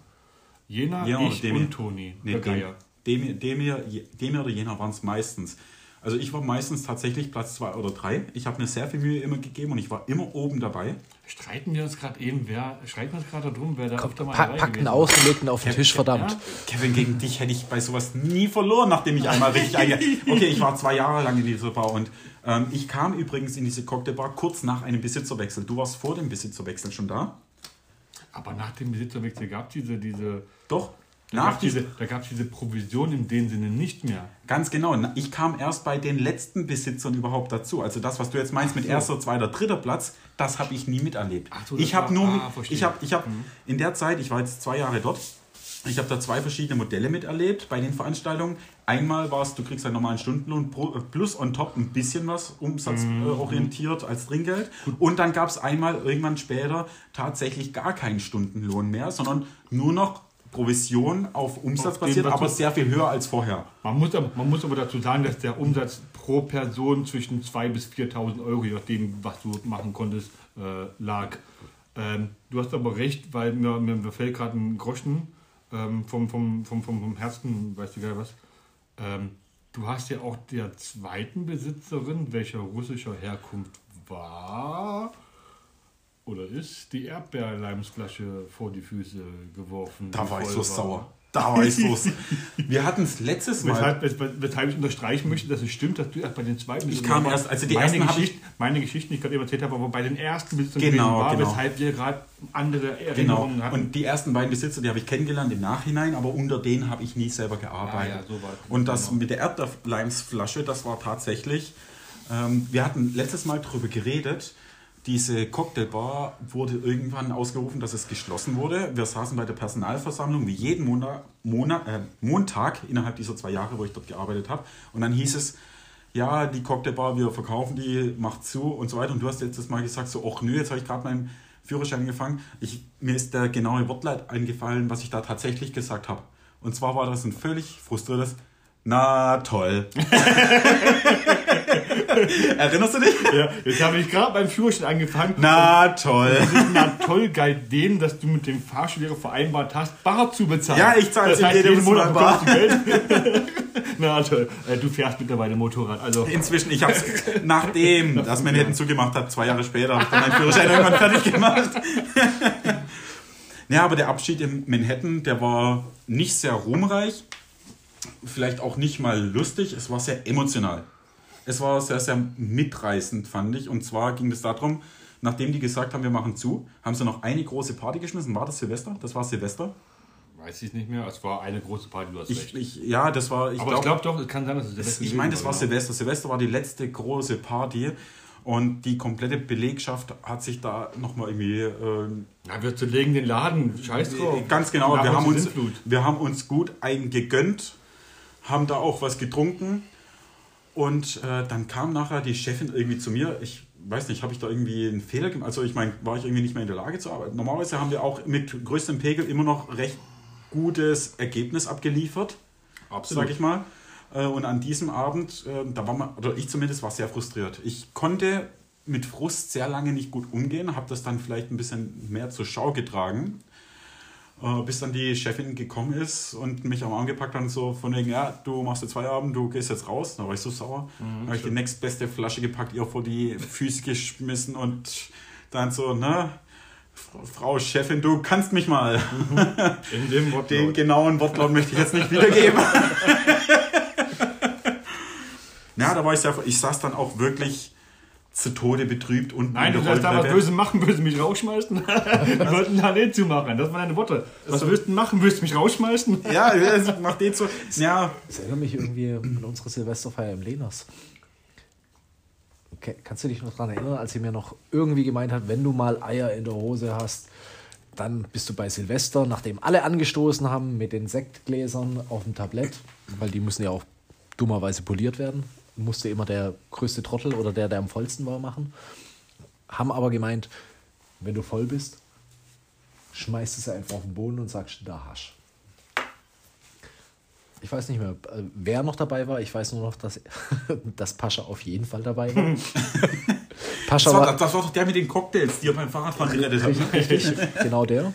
Jena, Jena oder ich Demir? und Toni. Nee, der Dem, Geier. Demir, Demir, Demir oder Jena waren es meistens. Also ich war meistens tatsächlich Platz 2 oder 3. Ich habe mir sehr viel Mühe immer gegeben und ich war immer oben dabei. Streiten wir uns gerade eben, wer streiten wir uns gerade darum, wer da öfter mal Pack, dabei packten gewesen aus und legten auf den Tisch, verdammt. Ja? Kevin, gegen dich hätte ich bei sowas nie verloren, nachdem ich einmal richtig einge... Okay, ich war zwei Jahre lang in dieser Bar und ähm, ich kam übrigens in diese Cocktailbar kurz nach einem Besitzerwechsel. Du warst vor dem Besitzerwechsel schon da? Aber nach dem Besitzerwechsel gab es diese, diese, Doch. da Nach gab's diese, da gab's diese Provision in dem Sinne nicht mehr. Ganz genau. Na, Ich kam erst bei den letzten Besitzern überhaupt dazu. Also das, was du jetzt meinst mit erster, zweiter, dritter Platz, das habe ich nie miterlebt. Ach so, ich habe nur, ah, ich habe, ich habe in der Zeit, ich war jetzt zwei Jahre dort, ich habe da zwei verschiedene Modelle miterlebt bei den Veranstaltungen. Einmal war es, du kriegst einen normalen Stundenlohn pro- plus on top ein bisschen was umsatzorientiert als Trinkgeld. Und dann gab es einmal irgendwann später tatsächlich gar keinen Stundenlohn mehr, sondern nur noch Provision auf Umsatz basiert, aber sehr viel höher als vorher. Man muss, aber, man muss aber dazu sagen, dass der Umsatz pro Person zwischen 2.000 bis 4.000 Euro, je nachdem, was du machen konntest, äh, lag. Ähm, du hast aber recht, weil mir, mir, mir fällt gerade ein Groschen ähm, vom, vom, vom, vom, vom Herzen, weißt du gar was. Ähm, du hast ja auch der zweiten Besitzerin, welcher russischer Herkunft war oder ist, die Erdbeerleimsflasche vor die Füße geworfen. Da war ich so sauer. Da war ich so. Wir hatten es letztes Mal. Weshalb, wes- weshalb ich unterstreichen möchte, dass es stimmt, dass du erst bei den zweiten Ich Besitzern kam erst- also die meine, ersten Geschichte, meine Geschichten, die ich gerade erzählt habe, aber bei den ersten Besitzern Genau, gewesen war, genau. weshalb wir gerade andere Genau. Erinnerungen hatten. Und die ersten beiden Besitzer, die habe ich kennengelernt im Nachhinein, aber unter denen habe ich nie selber gearbeitet. Ah, ja, so. Und das Genau. mit der Erdbeerleimsflasche, das war tatsächlich. Ähm, wir hatten letztes Mal darüber geredet. Diese Cocktailbar wurde irgendwann ausgerufen, dass es geschlossen wurde. Wir saßen bei der Personalversammlung wie jeden Monat, Monat, äh, Montag innerhalb dieser zwei Jahre, wo ich dort gearbeitet habe. Und dann hieß es, ja, die Cocktailbar, wir verkaufen die, macht zu und so weiter. Und du hast letztes Mal gesagt, so, ach nö, jetzt habe ich gerade meinen Führerschein angefangen. Ich, mir ist der genaue Wortleit eingefallen, was ich da tatsächlich gesagt habe. Und zwar war das ein völlig frustriertes, na toll. Erinnerst du dich? Ja, jetzt habe ich gerade beim Führerschein angefangen. Na toll. Das ist na toll galt dem, dass du mit dem Fahrschullehrer vereinbart hast, bar zu bezahlen. Ja, ich zahle das heißt, jeden Monat du Geld. na toll. Äh, Du fährst mittlerweile Motorrad. Also Inzwischen, ich habe es nachdem das Manhattan zugemacht hat, zwei Jahre später, habe ich dann meinen Führerschein irgendwann fertig gemacht. ja, aber der Abschied in Manhattan, der war nicht sehr ruhmreich, vielleicht auch nicht mal lustig, es war sehr emotional. Es war sehr, sehr mitreißend, fand ich. Und zwar ging es darum, nachdem die gesagt haben, wir machen zu, haben sie noch eine große Party geschmissen. War das Silvester? Das war Silvester. weiß ich nicht mehr. Es war eine große Party, du hast Ich, recht. ich, ja, das war. Ich aber glaub- ich glaube doch, es kann sein, dass es Silvester Ich gewesen meine, das war genau. Silvester. Silvester war die letzte große Party und die komplette Belegschaft hat sich da nochmal irgendwie. Äh, Ja, wir zerlegen den Laden. Scheiß drauf. ganz genau, wir haben, uns, wir haben uns gut eingegönnt, haben da auch was getrunken Und äh, dann kam nachher die Chefin irgendwie zu mir. Ich weiß nicht, habe ich da irgendwie einen Fehler gemacht? Also ich meine, war ich irgendwie nicht mehr in der Lage zu arbeiten? Normalerweise haben wir auch mit größtem Pegel immer noch recht gutes Ergebnis abgeliefert, sage ich mal. Äh, Und an diesem Abend, äh, da war man, oder ich zumindest, war sehr frustriert. Ich konnte mit Frust sehr lange nicht gut umgehen, habe das dann vielleicht ein bisschen mehr zur Schau getragen, bis dann die Chefin gekommen ist und mich am Arm gepackt hat und so von wegen, ja, du machst jetzt Feierabend, du gehst jetzt raus. Da war ich so sauer. dann habe ich die nächstbeste Flasche gepackt, ihr vor die Füße geschmissen und dann so, ne, Frau Chefin, du kannst mich mal. In dem Den Wortlaut. genauen Wortlaut möchte ich jetzt nicht wiedergeben. Na, da war ich sehr, ich saß dann auch wirklich zu Tode betrübt und Nein, du sollst da was Rolltreppe. Böse machen, du mich rausschmeißen? Wir wollten da nicht zumachen. Das waren deine Worte. Was Also- willst du machen? Du mich rausschmeißen? Ja, es macht den so. Ja, Das erinnert mich irgendwie an unsere Silvesterfeier im Lehners. Okay, kannst du dich noch daran erinnern, als sie mir noch irgendwie gemeint hat, wenn du mal Eier in der Hose hast, dann bist du bei Silvester, nachdem alle angestoßen haben mit den Sektgläsern auf dem Tablett, weil die müssen ja auch dummerweise poliert werden, musste immer der größte Trottel oder der, der am vollsten war, machen. Haben aber gemeint, wenn du voll bist, schmeißt es einfach auf den Boden und sagst, da hasch. Ich weiß nicht mehr, äh, wer noch dabei war. Ich weiß nur noch, dass, dass Pascha auf jeden Fall dabei war. Pascha das war, war das war doch der mit den Cocktails, die er beim Fahrradfahren gerettet hat. richtig, genau der.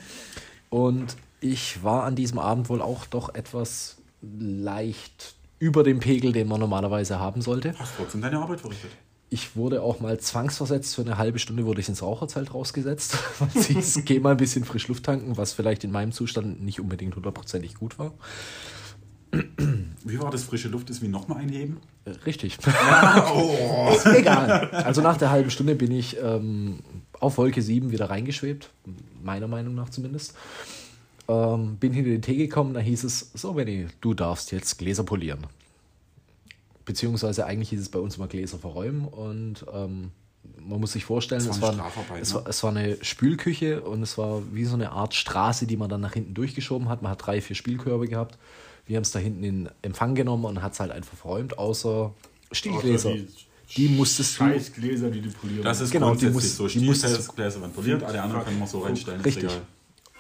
Und ich war an diesem Abend wohl auch doch etwas leicht über dem Pegel, den man normalerweise haben sollte. Hast trotzdem deine Arbeit verrichtet. Ich wurde auch mal zwangsversetzt. Für eine halbe Stunde wurde ich ins Raucherzelt rausgesetzt. weil es hieß, geh mal ein bisschen frisch Luft tanken, was vielleicht in meinem Zustand nicht unbedingt hundertprozentig gut war. Wie war das? Frische Luft ist wie nochmal einheben? Äh, Richtig. Oh. Egal. Also nach der halben Stunde bin ich ähm, auf Wolke 7 wieder reingeschwebt, meiner Meinung nach zumindest. Ähm, bin hinter den Tee gekommen, da hieß es, so Benny, du darfst jetzt Gläser polieren. Beziehungsweise eigentlich hieß es bei uns mal Gläser verräumen und ähm, man muss sich vorstellen, es war es, ne? war, es war eine Spülküche und es war wie so eine Art Straße, die man dann nach hinten durchgeschoben hat. Man hat drei, vier Spielkörbe gehabt. Wir haben es da hinten in Empfang genommen und hat es halt einfach verräumt, außer Stielgläser. Außer Die musstest du Scheißgläser, die du polieren Das ist Genau, die grundsätzlich muss- so. die musst- Stielgläser werden poliert, alle anderen können wir so reinstellen. Richtig. egal.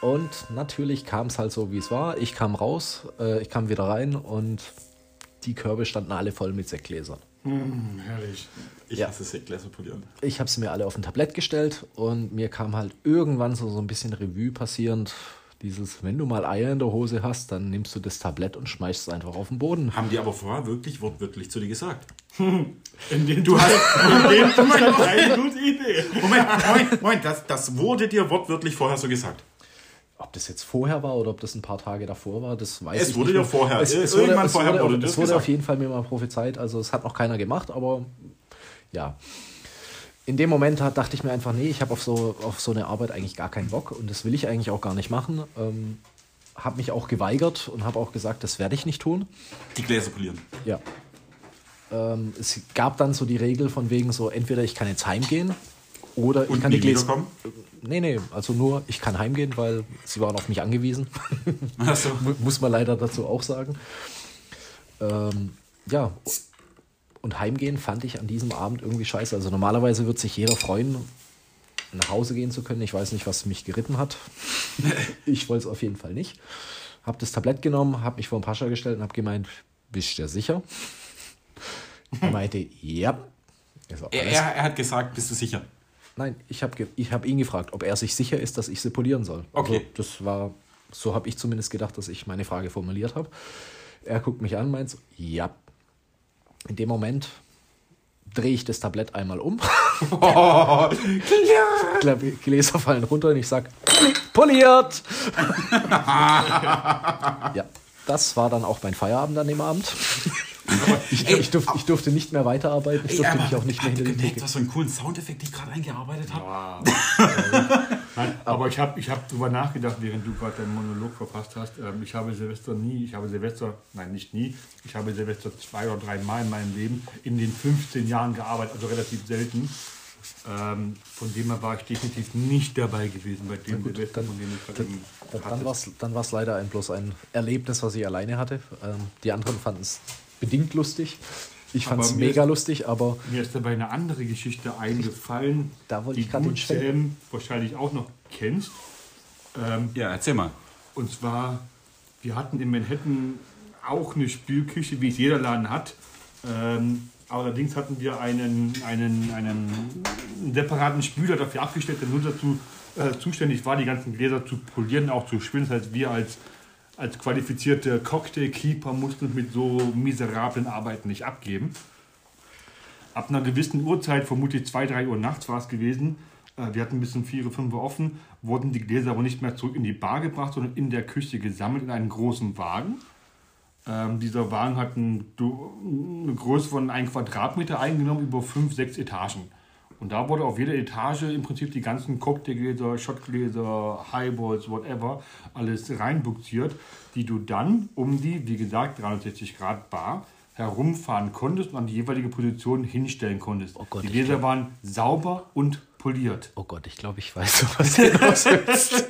Und natürlich kam es halt so, wie es war. Ich kam raus, äh, ich kam wieder rein und die Körbe standen alle voll mit Sektgläsern. Herrlich. Ich Ja. hasse Sektgläser polieren. Ich habe sie mir alle auf ein Tablett gestellt und mir kam halt irgendwann so, so ein bisschen Revue passierend. Dieses, wenn du mal Eier in der Hose hast, dann nimmst du das Tablett und schmeißt es einfach auf den Boden. Haben die aber vorher wirklich wortwörtlich zu dir gesagt? In dem du hast in dem Zustand eine gute Idee. Moment, Moment, Moment, das, das wurde dir wortwörtlich vorher so gesagt. Ob das jetzt vorher war oder ob das ein paar Tage davor war, das weiß Es ich wurde nicht. ja mehr. vorher, Es, äh, es wurde, es vorher wurde, wurde das es wurde gesagt. auf jeden Fall mir mal prophezeit. Also es hat noch keiner gemacht, aber ja. In dem Moment hat, dachte ich mir einfach, nee, ich habe auf so, auf so eine Arbeit eigentlich gar keinen Bock und das will ich eigentlich auch gar nicht machen. Ähm, habe mich auch geweigert und habe auch gesagt, das werde ich nicht tun. Die Gläser polieren. Ja. Ähm, es gab dann so die Regel von wegen so, entweder ich kann jetzt heimgehen oder ich Und kann nie die Gläser... wiederkommen? Nee, nee, also nur, ich kann heimgehen, weil sie waren auf mich angewiesen. Mu- Muss man leider dazu auch sagen. Ähm, ja, und heimgehen fand ich an diesem Abend irgendwie scheiße. Also normalerweise wird sich jeder freuen, nach Hause gehen zu können. Ich weiß nicht, was mich geritten hat. ich wollte es auf jeden Fall nicht. Hab das Tablett genommen, hab mich vor den Pascha gestellt und hab gemeint, bist du dir sicher? Er meinte, ja. So, er, er, er hat gesagt, bist du sicher? Nein, ich habe ich hab ihn gefragt, ob er sich sicher ist, dass ich sie polieren soll. Okay. Also, das war, so habe ich zumindest gedacht, dass ich meine Frage formuliert habe. Er guckt mich an, meint so, ja. In dem Moment drehe ich das Tablett einmal um. Gläser fallen runter und ich sag, poliert! ja, das war dann auch mein Feierabend an dem Abend. Ich, ich, durfte, ich durfte nicht mehr weiterarbeiten, ich durfte mich auch nicht mehr hinter die gemerkt, Theke. was für einen coolen Soundeffekt ich gerade eingearbeitet habe? Nein, aber ich habe ich hab drüber nachgedacht, während du gerade deinen Monolog verfasst hast. Ähm, ich habe Silvester nie, ich habe Silvester, nein, nicht nie, ich habe Silvester zwei oder drei Mal in meinem Leben in den 15 Jahren gearbeitet, also relativ selten. Ähm, von dem her war ich definitiv nicht dabei gewesen bei dem gut, Silvester, dann- von dem ich Dann, hatte. dann war es dann leider ein, bloß ein Erlebnis, was ich alleine hatte. Ähm, die anderen fanden es bedingt lustig. Ich fand es mega ist- lustig, aber Mir ist dabei eine andere Geschichte eingefallen, Da wollte die ich gerade du, Sam, wahrscheinlich auch noch kennst. Ähm, Ja, erzähl mal. Und zwar, wir hatten in Manhattan auch eine Spülküche, wie es jeder Laden hat. Ähm, allerdings hatten wir einen, einen, einen separaten Spüler dafür abgestellt, der nur dazu äh, zuständig war, die ganzen Gläser zu polieren, auch zu spülen. Das heißt, wir als, als qualifizierte Cocktailkeeper mussten uns mit so miserablen Arbeiten nicht abgeben. Ab einer gewissen Uhrzeit, vermutlich 2, 3 Uhr nachts war es gewesen, äh, wir hatten bis um 4, 5 Uhr offen, wurden die Gläser aber nicht mehr zurück in die Bar gebracht, sondern in der Küche gesammelt in einen großen Wagen. Ähm, dieser Wagen hat ein, du- eine Größe von 1 Quadratmeter eingenommen über 5, 6 Etagen. Und da wurde auf jeder Etage im Prinzip die ganzen Cocktailgläser, Shotgläser, Highballs, whatever, alles reinbuxiert, die du dann um die, wie gesagt, 360 Grad Bar herumfahren konntest und an die jeweilige Position hinstellen konntest. Oh Gott, die Gläser waren sauber und poliert. oh Gott, ich glaube, ich weiß, was du willst.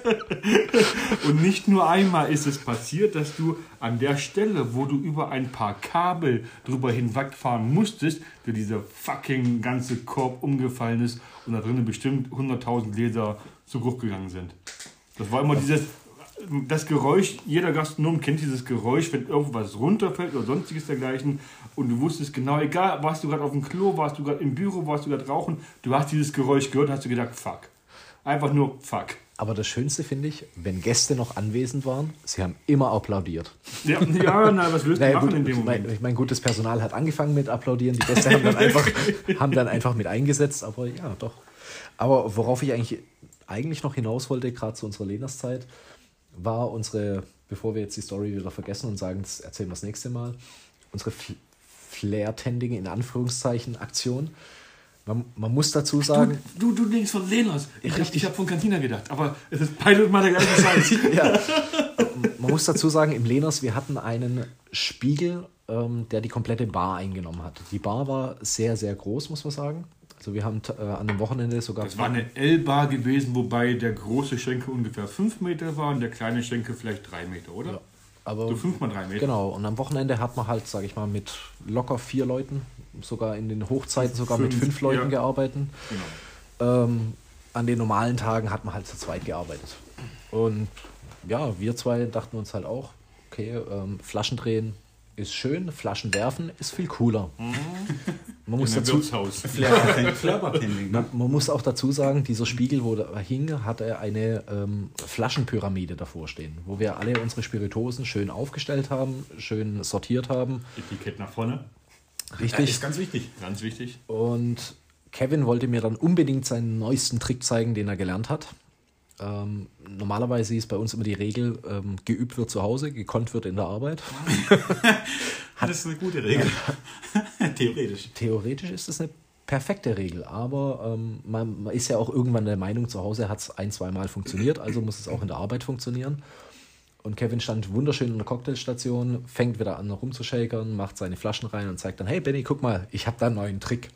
Und nicht nur einmal ist es passiert, dass du an der Stelle, wo du über ein paar Kabel drüber hinwegfahren musstest, dir dieser fucking ganze Korb umgefallen ist und da drinnen bestimmt 100.000 Gläser zu Bruch gegangen sind. Das war immer dieses, das Geräusch, jeder Gastronom kennt dieses Geräusch, wenn irgendwas runterfällt oder sonstiges dergleichen und du wusstest genau, egal, warst du gerade auf dem Klo, warst du gerade im Büro, warst du gerade rauchen, du hast dieses Geräusch gehört und hast du gedacht, fuck. Einfach nur fuck. Aber das Schönste finde ich, wenn Gäste noch anwesend waren, sie haben immer applaudiert. Ja, ja na, was willst du Naja, machen gut, in dem Moment? mein, ich mein, gutes Personal hat angefangen mit applaudieren, die Gäste haben dann einfach, haben dann einfach mit eingesetzt, aber ja, doch. Aber worauf ich eigentlich, eigentlich noch hinaus wollte, gerade zu unserer Lenas-Zeit, war unsere, bevor wir jetzt die Story wieder vergessen und sagen, das erzählen wir das nächste Mal, unsere Fl- Flair-Tending in Anführungszeichen Aktion. Man, man muss dazu sagen, Du, du denkst von Lenas. Ich habe hab von Cantina gedacht, aber es ist beide mal der gleiche Scheiß. ja, man muss dazu sagen, im Lehners, wir hatten einen Spiegel, ähm, der die komplette Bar eingenommen hat. Die Bar war sehr, sehr groß, muss man sagen. Also wir haben äh, an dem Wochenende sogar... Das war eine L-Bar gewesen, wobei der große Schenkel ungefähr 5 Meter war und der kleine Schenkel vielleicht 3 Meter, oder? Ja, aber So 5 mal 3 Meter. Genau, und am Wochenende hat man halt, sage ich mal, mit locker vier Leuten, sogar in den Hochzeiten sogar mit Fünf, fünf Leuten ja. gearbeitet. Genau. Ähm, an den normalen Tagen hat man halt zu zweit gearbeitet. Und ja, wir zwei dachten uns halt auch, okay, ähm, Flaschen drehen ist schön, Flaschen werfen ist viel cooler. Man muss dazu, ne? man muss auch dazu sagen, dieser Spiegel, wo da hing, hatte eine ähm, Flaschenpyramide davor stehen, wo wir alle unsere Spiritosen schön aufgestellt haben, schön sortiert haben. Etikett nach vorne. Richtig. Ist ganz wichtig. Ganz wichtig. Und Kevin wollte mir dann unbedingt seinen neuesten Trick zeigen, den er gelernt hat. Ähm, normalerweise ist bei uns immer die Regel, ähm, geübt wird zu Hause, gekonnt wird in der Arbeit. Das ist eine gute Regel. Theoretisch. Theoretisch ist das eine perfekte Regel, aber ähm, man, man ist ja auch irgendwann der Meinung, zu Hause hat es ein, zwei Mal funktioniert, also muss es auch in der Arbeit funktionieren. Und Kevin stand wunderschön in der Cocktailstation, fängt wieder an rumzushakern, macht seine Flaschen rein und zeigt dann, hey Benny, guck mal, ich habe da einen neuen Trick.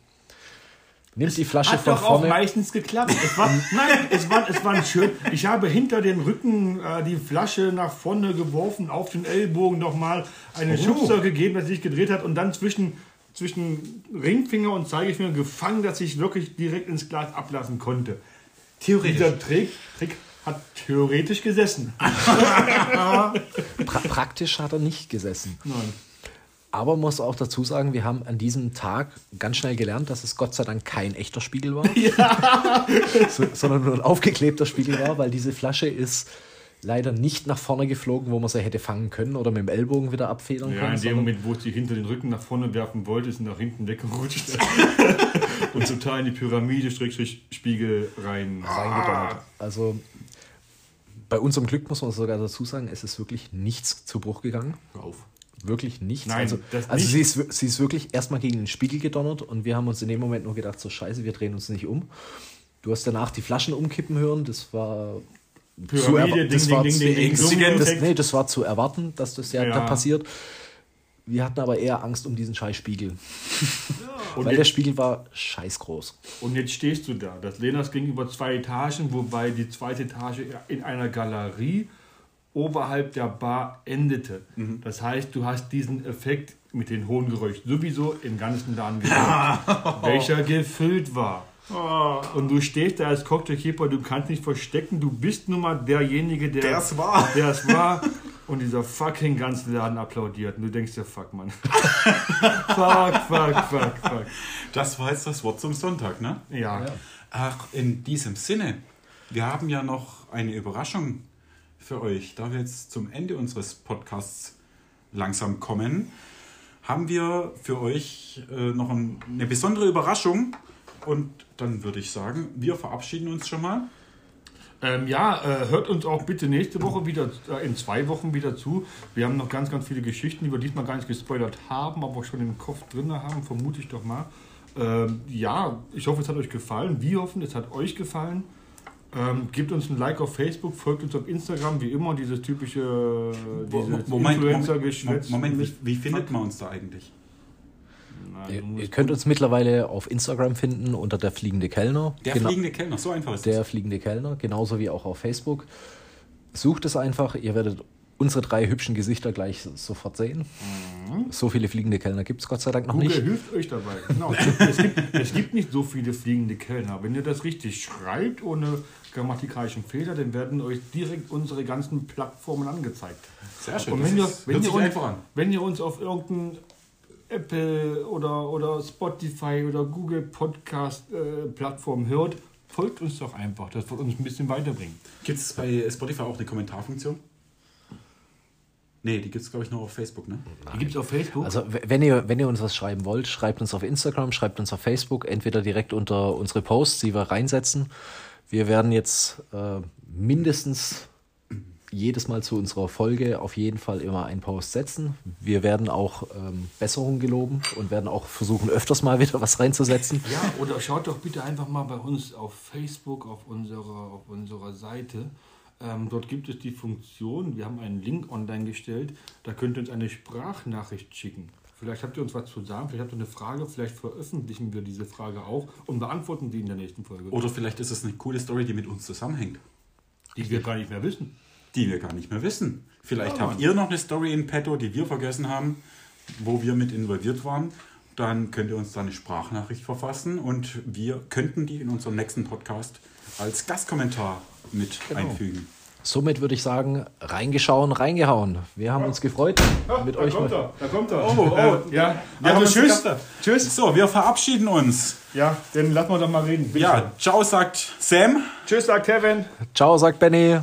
Nimmt die Flasche Hat von doch auch vorne. meistens geklappt. Es war, nein, es war, es war schön. Ich habe hinter den Rücken äh, die Flasche nach vorne geworfen, auf den Ellbogen nochmal einen Schubser gegeben, dass sich gedreht hat und dann zwischen, zwischen Ringfinger und Zeigefinger gefangen, dass ich wirklich direkt ins Glas ablassen konnte. Theoretisch. Dieser Trick, Trick hat theoretisch gesessen. Pra praktisch hat er nicht gesessen. Nein. Aber man muss auch dazu sagen, wir haben an diesem Tag ganz schnell gelernt, dass es Gott sei Dank kein echter Spiegel war, so, sondern nur ein aufgeklebter Spiegel war, weil diese Flasche ist leider nicht nach vorne geflogen, wo man sie hätte fangen können oder mit dem Ellbogen wieder abfedern Ja, können. in dem Moment, wo sie hinter den Rücken nach vorne werfen wollte, ist sie nach hinten weggerutscht und total in die Pyramide, Spiegel rein. reingedonnert. Also bei unserem Glück muss man sogar dazu sagen, es ist wirklich nichts zu Bruch gegangen. Hör auf. Wirklich nichts. Nein, also also nicht. sie, ist, sie ist wirklich erstmal gegen den Spiegel gedonnert und wir haben uns in dem Moment nur gedacht, so scheiße, wir drehen uns nicht um. Du hast danach die Flaschen umkippen hören, das war zu Pyramide, das ding, war ding, zu- ding, ding, das- ding, das, Effekt. nee, das war zu erwarten, dass das ja, Ja. da passiert. Wir hatten aber eher Angst um diesen scheiß Spiegel, Und weil der jetzt, Spiegel war scheiß groß. und jetzt stehst du da. Das Lenas ging über zwei Etagen, wobei die zweite Etage in einer Galerie oberhalb der Bar endete. Mhm. Das heißt, du hast diesen Effekt mit den hohen Geräuschen sowieso im ganzen Laden gehört, welcher gefüllt war. Oh. Und du stehst da als Cocktailkeeper, du kannst nicht verstecken, du bist nun mal derjenige, der Der es war. der es war. Und dieser fucking ganze Laden applaudiert. Und du denkst dir, fuck, Mann. fuck, fuck, fuck, fuck. Das war jetzt das Wort zum Sonntag, ne? Ja. Ach, in diesem Sinne, wir haben ja noch eine Überraschung für euch. Da wir jetzt zum Ende unseres Podcasts langsam kommen, haben wir für euch äh, noch ein, eine besondere Überraschung. Und dann würde ich sagen, wir verabschieden uns schon mal. Ähm, ja, äh, hört uns auch bitte nächste Woche wieder, äh, in zwei Wochen wieder zu. Wir haben noch ganz, ganz viele Geschichten, die wir diesmal gar nicht gespoilert haben, aber schon im Kopf drin haben, vermute ich doch mal. Ähm, ja, ich hoffe, es hat euch gefallen. Wir hoffen, es hat euch gefallen. Ähm, gebt uns ein Like auf Facebook, folgt uns auf Instagram, wie immer, dieses typische dieses Moment, Moment, Influencer-Geschwätz. Moment, wie, wie findet man uns da eigentlich? Nein, Ihr, ihr könnt uns mittlerweile auf Instagram finden unter der fliegende Kellner. Der Genau- fliegende Kellner, so einfach ist Der das. fliegende Kellner, genauso wie auch auf Facebook. Sucht es einfach, ihr werdet unsere drei hübschen Gesichter gleich sofort sehen. So viele fliegende Kellner gibt es Gott sei Dank noch Google nicht. hilft euch dabei. Genau. Es, gibt, es, gibt, es gibt nicht so viele fliegende Kellner. Wenn ihr das richtig schreibt, ohne grammatikalischen Fehler, dann werden euch direkt unsere ganzen Plattformen angezeigt. Sehr schön. Und das wenn ihr, wenn, ihr uns, einfach an. wenn ihr uns auf irgendein Apple oder, oder Spotify oder Google Podcast äh, Plattform hört, folgt uns doch einfach. Das wird uns ein bisschen weiterbringen. Gibt es bei Spotify auch eine Kommentarfunktion? Nee, die gibt es, glaube ich, nur auf Facebook, ne? Die gibt es auf Facebook. Also wenn ihr, wenn ihr uns was schreiben wollt, schreibt uns auf Instagram, schreibt uns auf Facebook, entweder direkt unter unsere Posts, die wir reinsetzen. Wir werden jetzt äh, mindestens jedes Mal zu unserer Folge auf jeden Fall immer einen Post setzen. Wir werden auch ähm, Besserung geloben und werden auch versuchen, öfters mal wieder was reinzusetzen. Ja, oder schaut doch bitte einfach mal bei uns auf Facebook, auf unserer, auf unserer Seite. Ähm, dort gibt es die Funktion, wir haben einen Link online gestellt, da könnt ihr uns eine Sprachnachricht schicken. Vielleicht habt ihr uns was zu sagen, vielleicht habt ihr eine Frage, vielleicht veröffentlichen wir diese Frage auch und beantworten die in der nächsten Folge, Oder vielleicht ist es eine coole Story, die mit uns zusammenhängt, die wir gar nicht mehr wissen. die wir gar nicht mehr wissen. Vielleicht Ja, habt ihr noch eine Story in petto, die wir vergessen haben, wo wir mit involviert waren. Dann könnt ihr uns da eine Sprachnachricht verfassen und wir könnten die in unserem nächsten Podcast als Gastkommentar mit einfügen. Somit würde ich sagen, reingeschauen, reingehauen. Wir haben uns gefreut, mit euch mal. er, da kommt er. Oh, oh. ja, Also also tschüss. tschüss. Tschüss. So, wir verabschieden uns. Ja, dann lassen wir doch mal reden. Bitte schön. Ja, ciao, sagt Sam. Tschüss, sagt Kevin. Ciao, sagt Benny.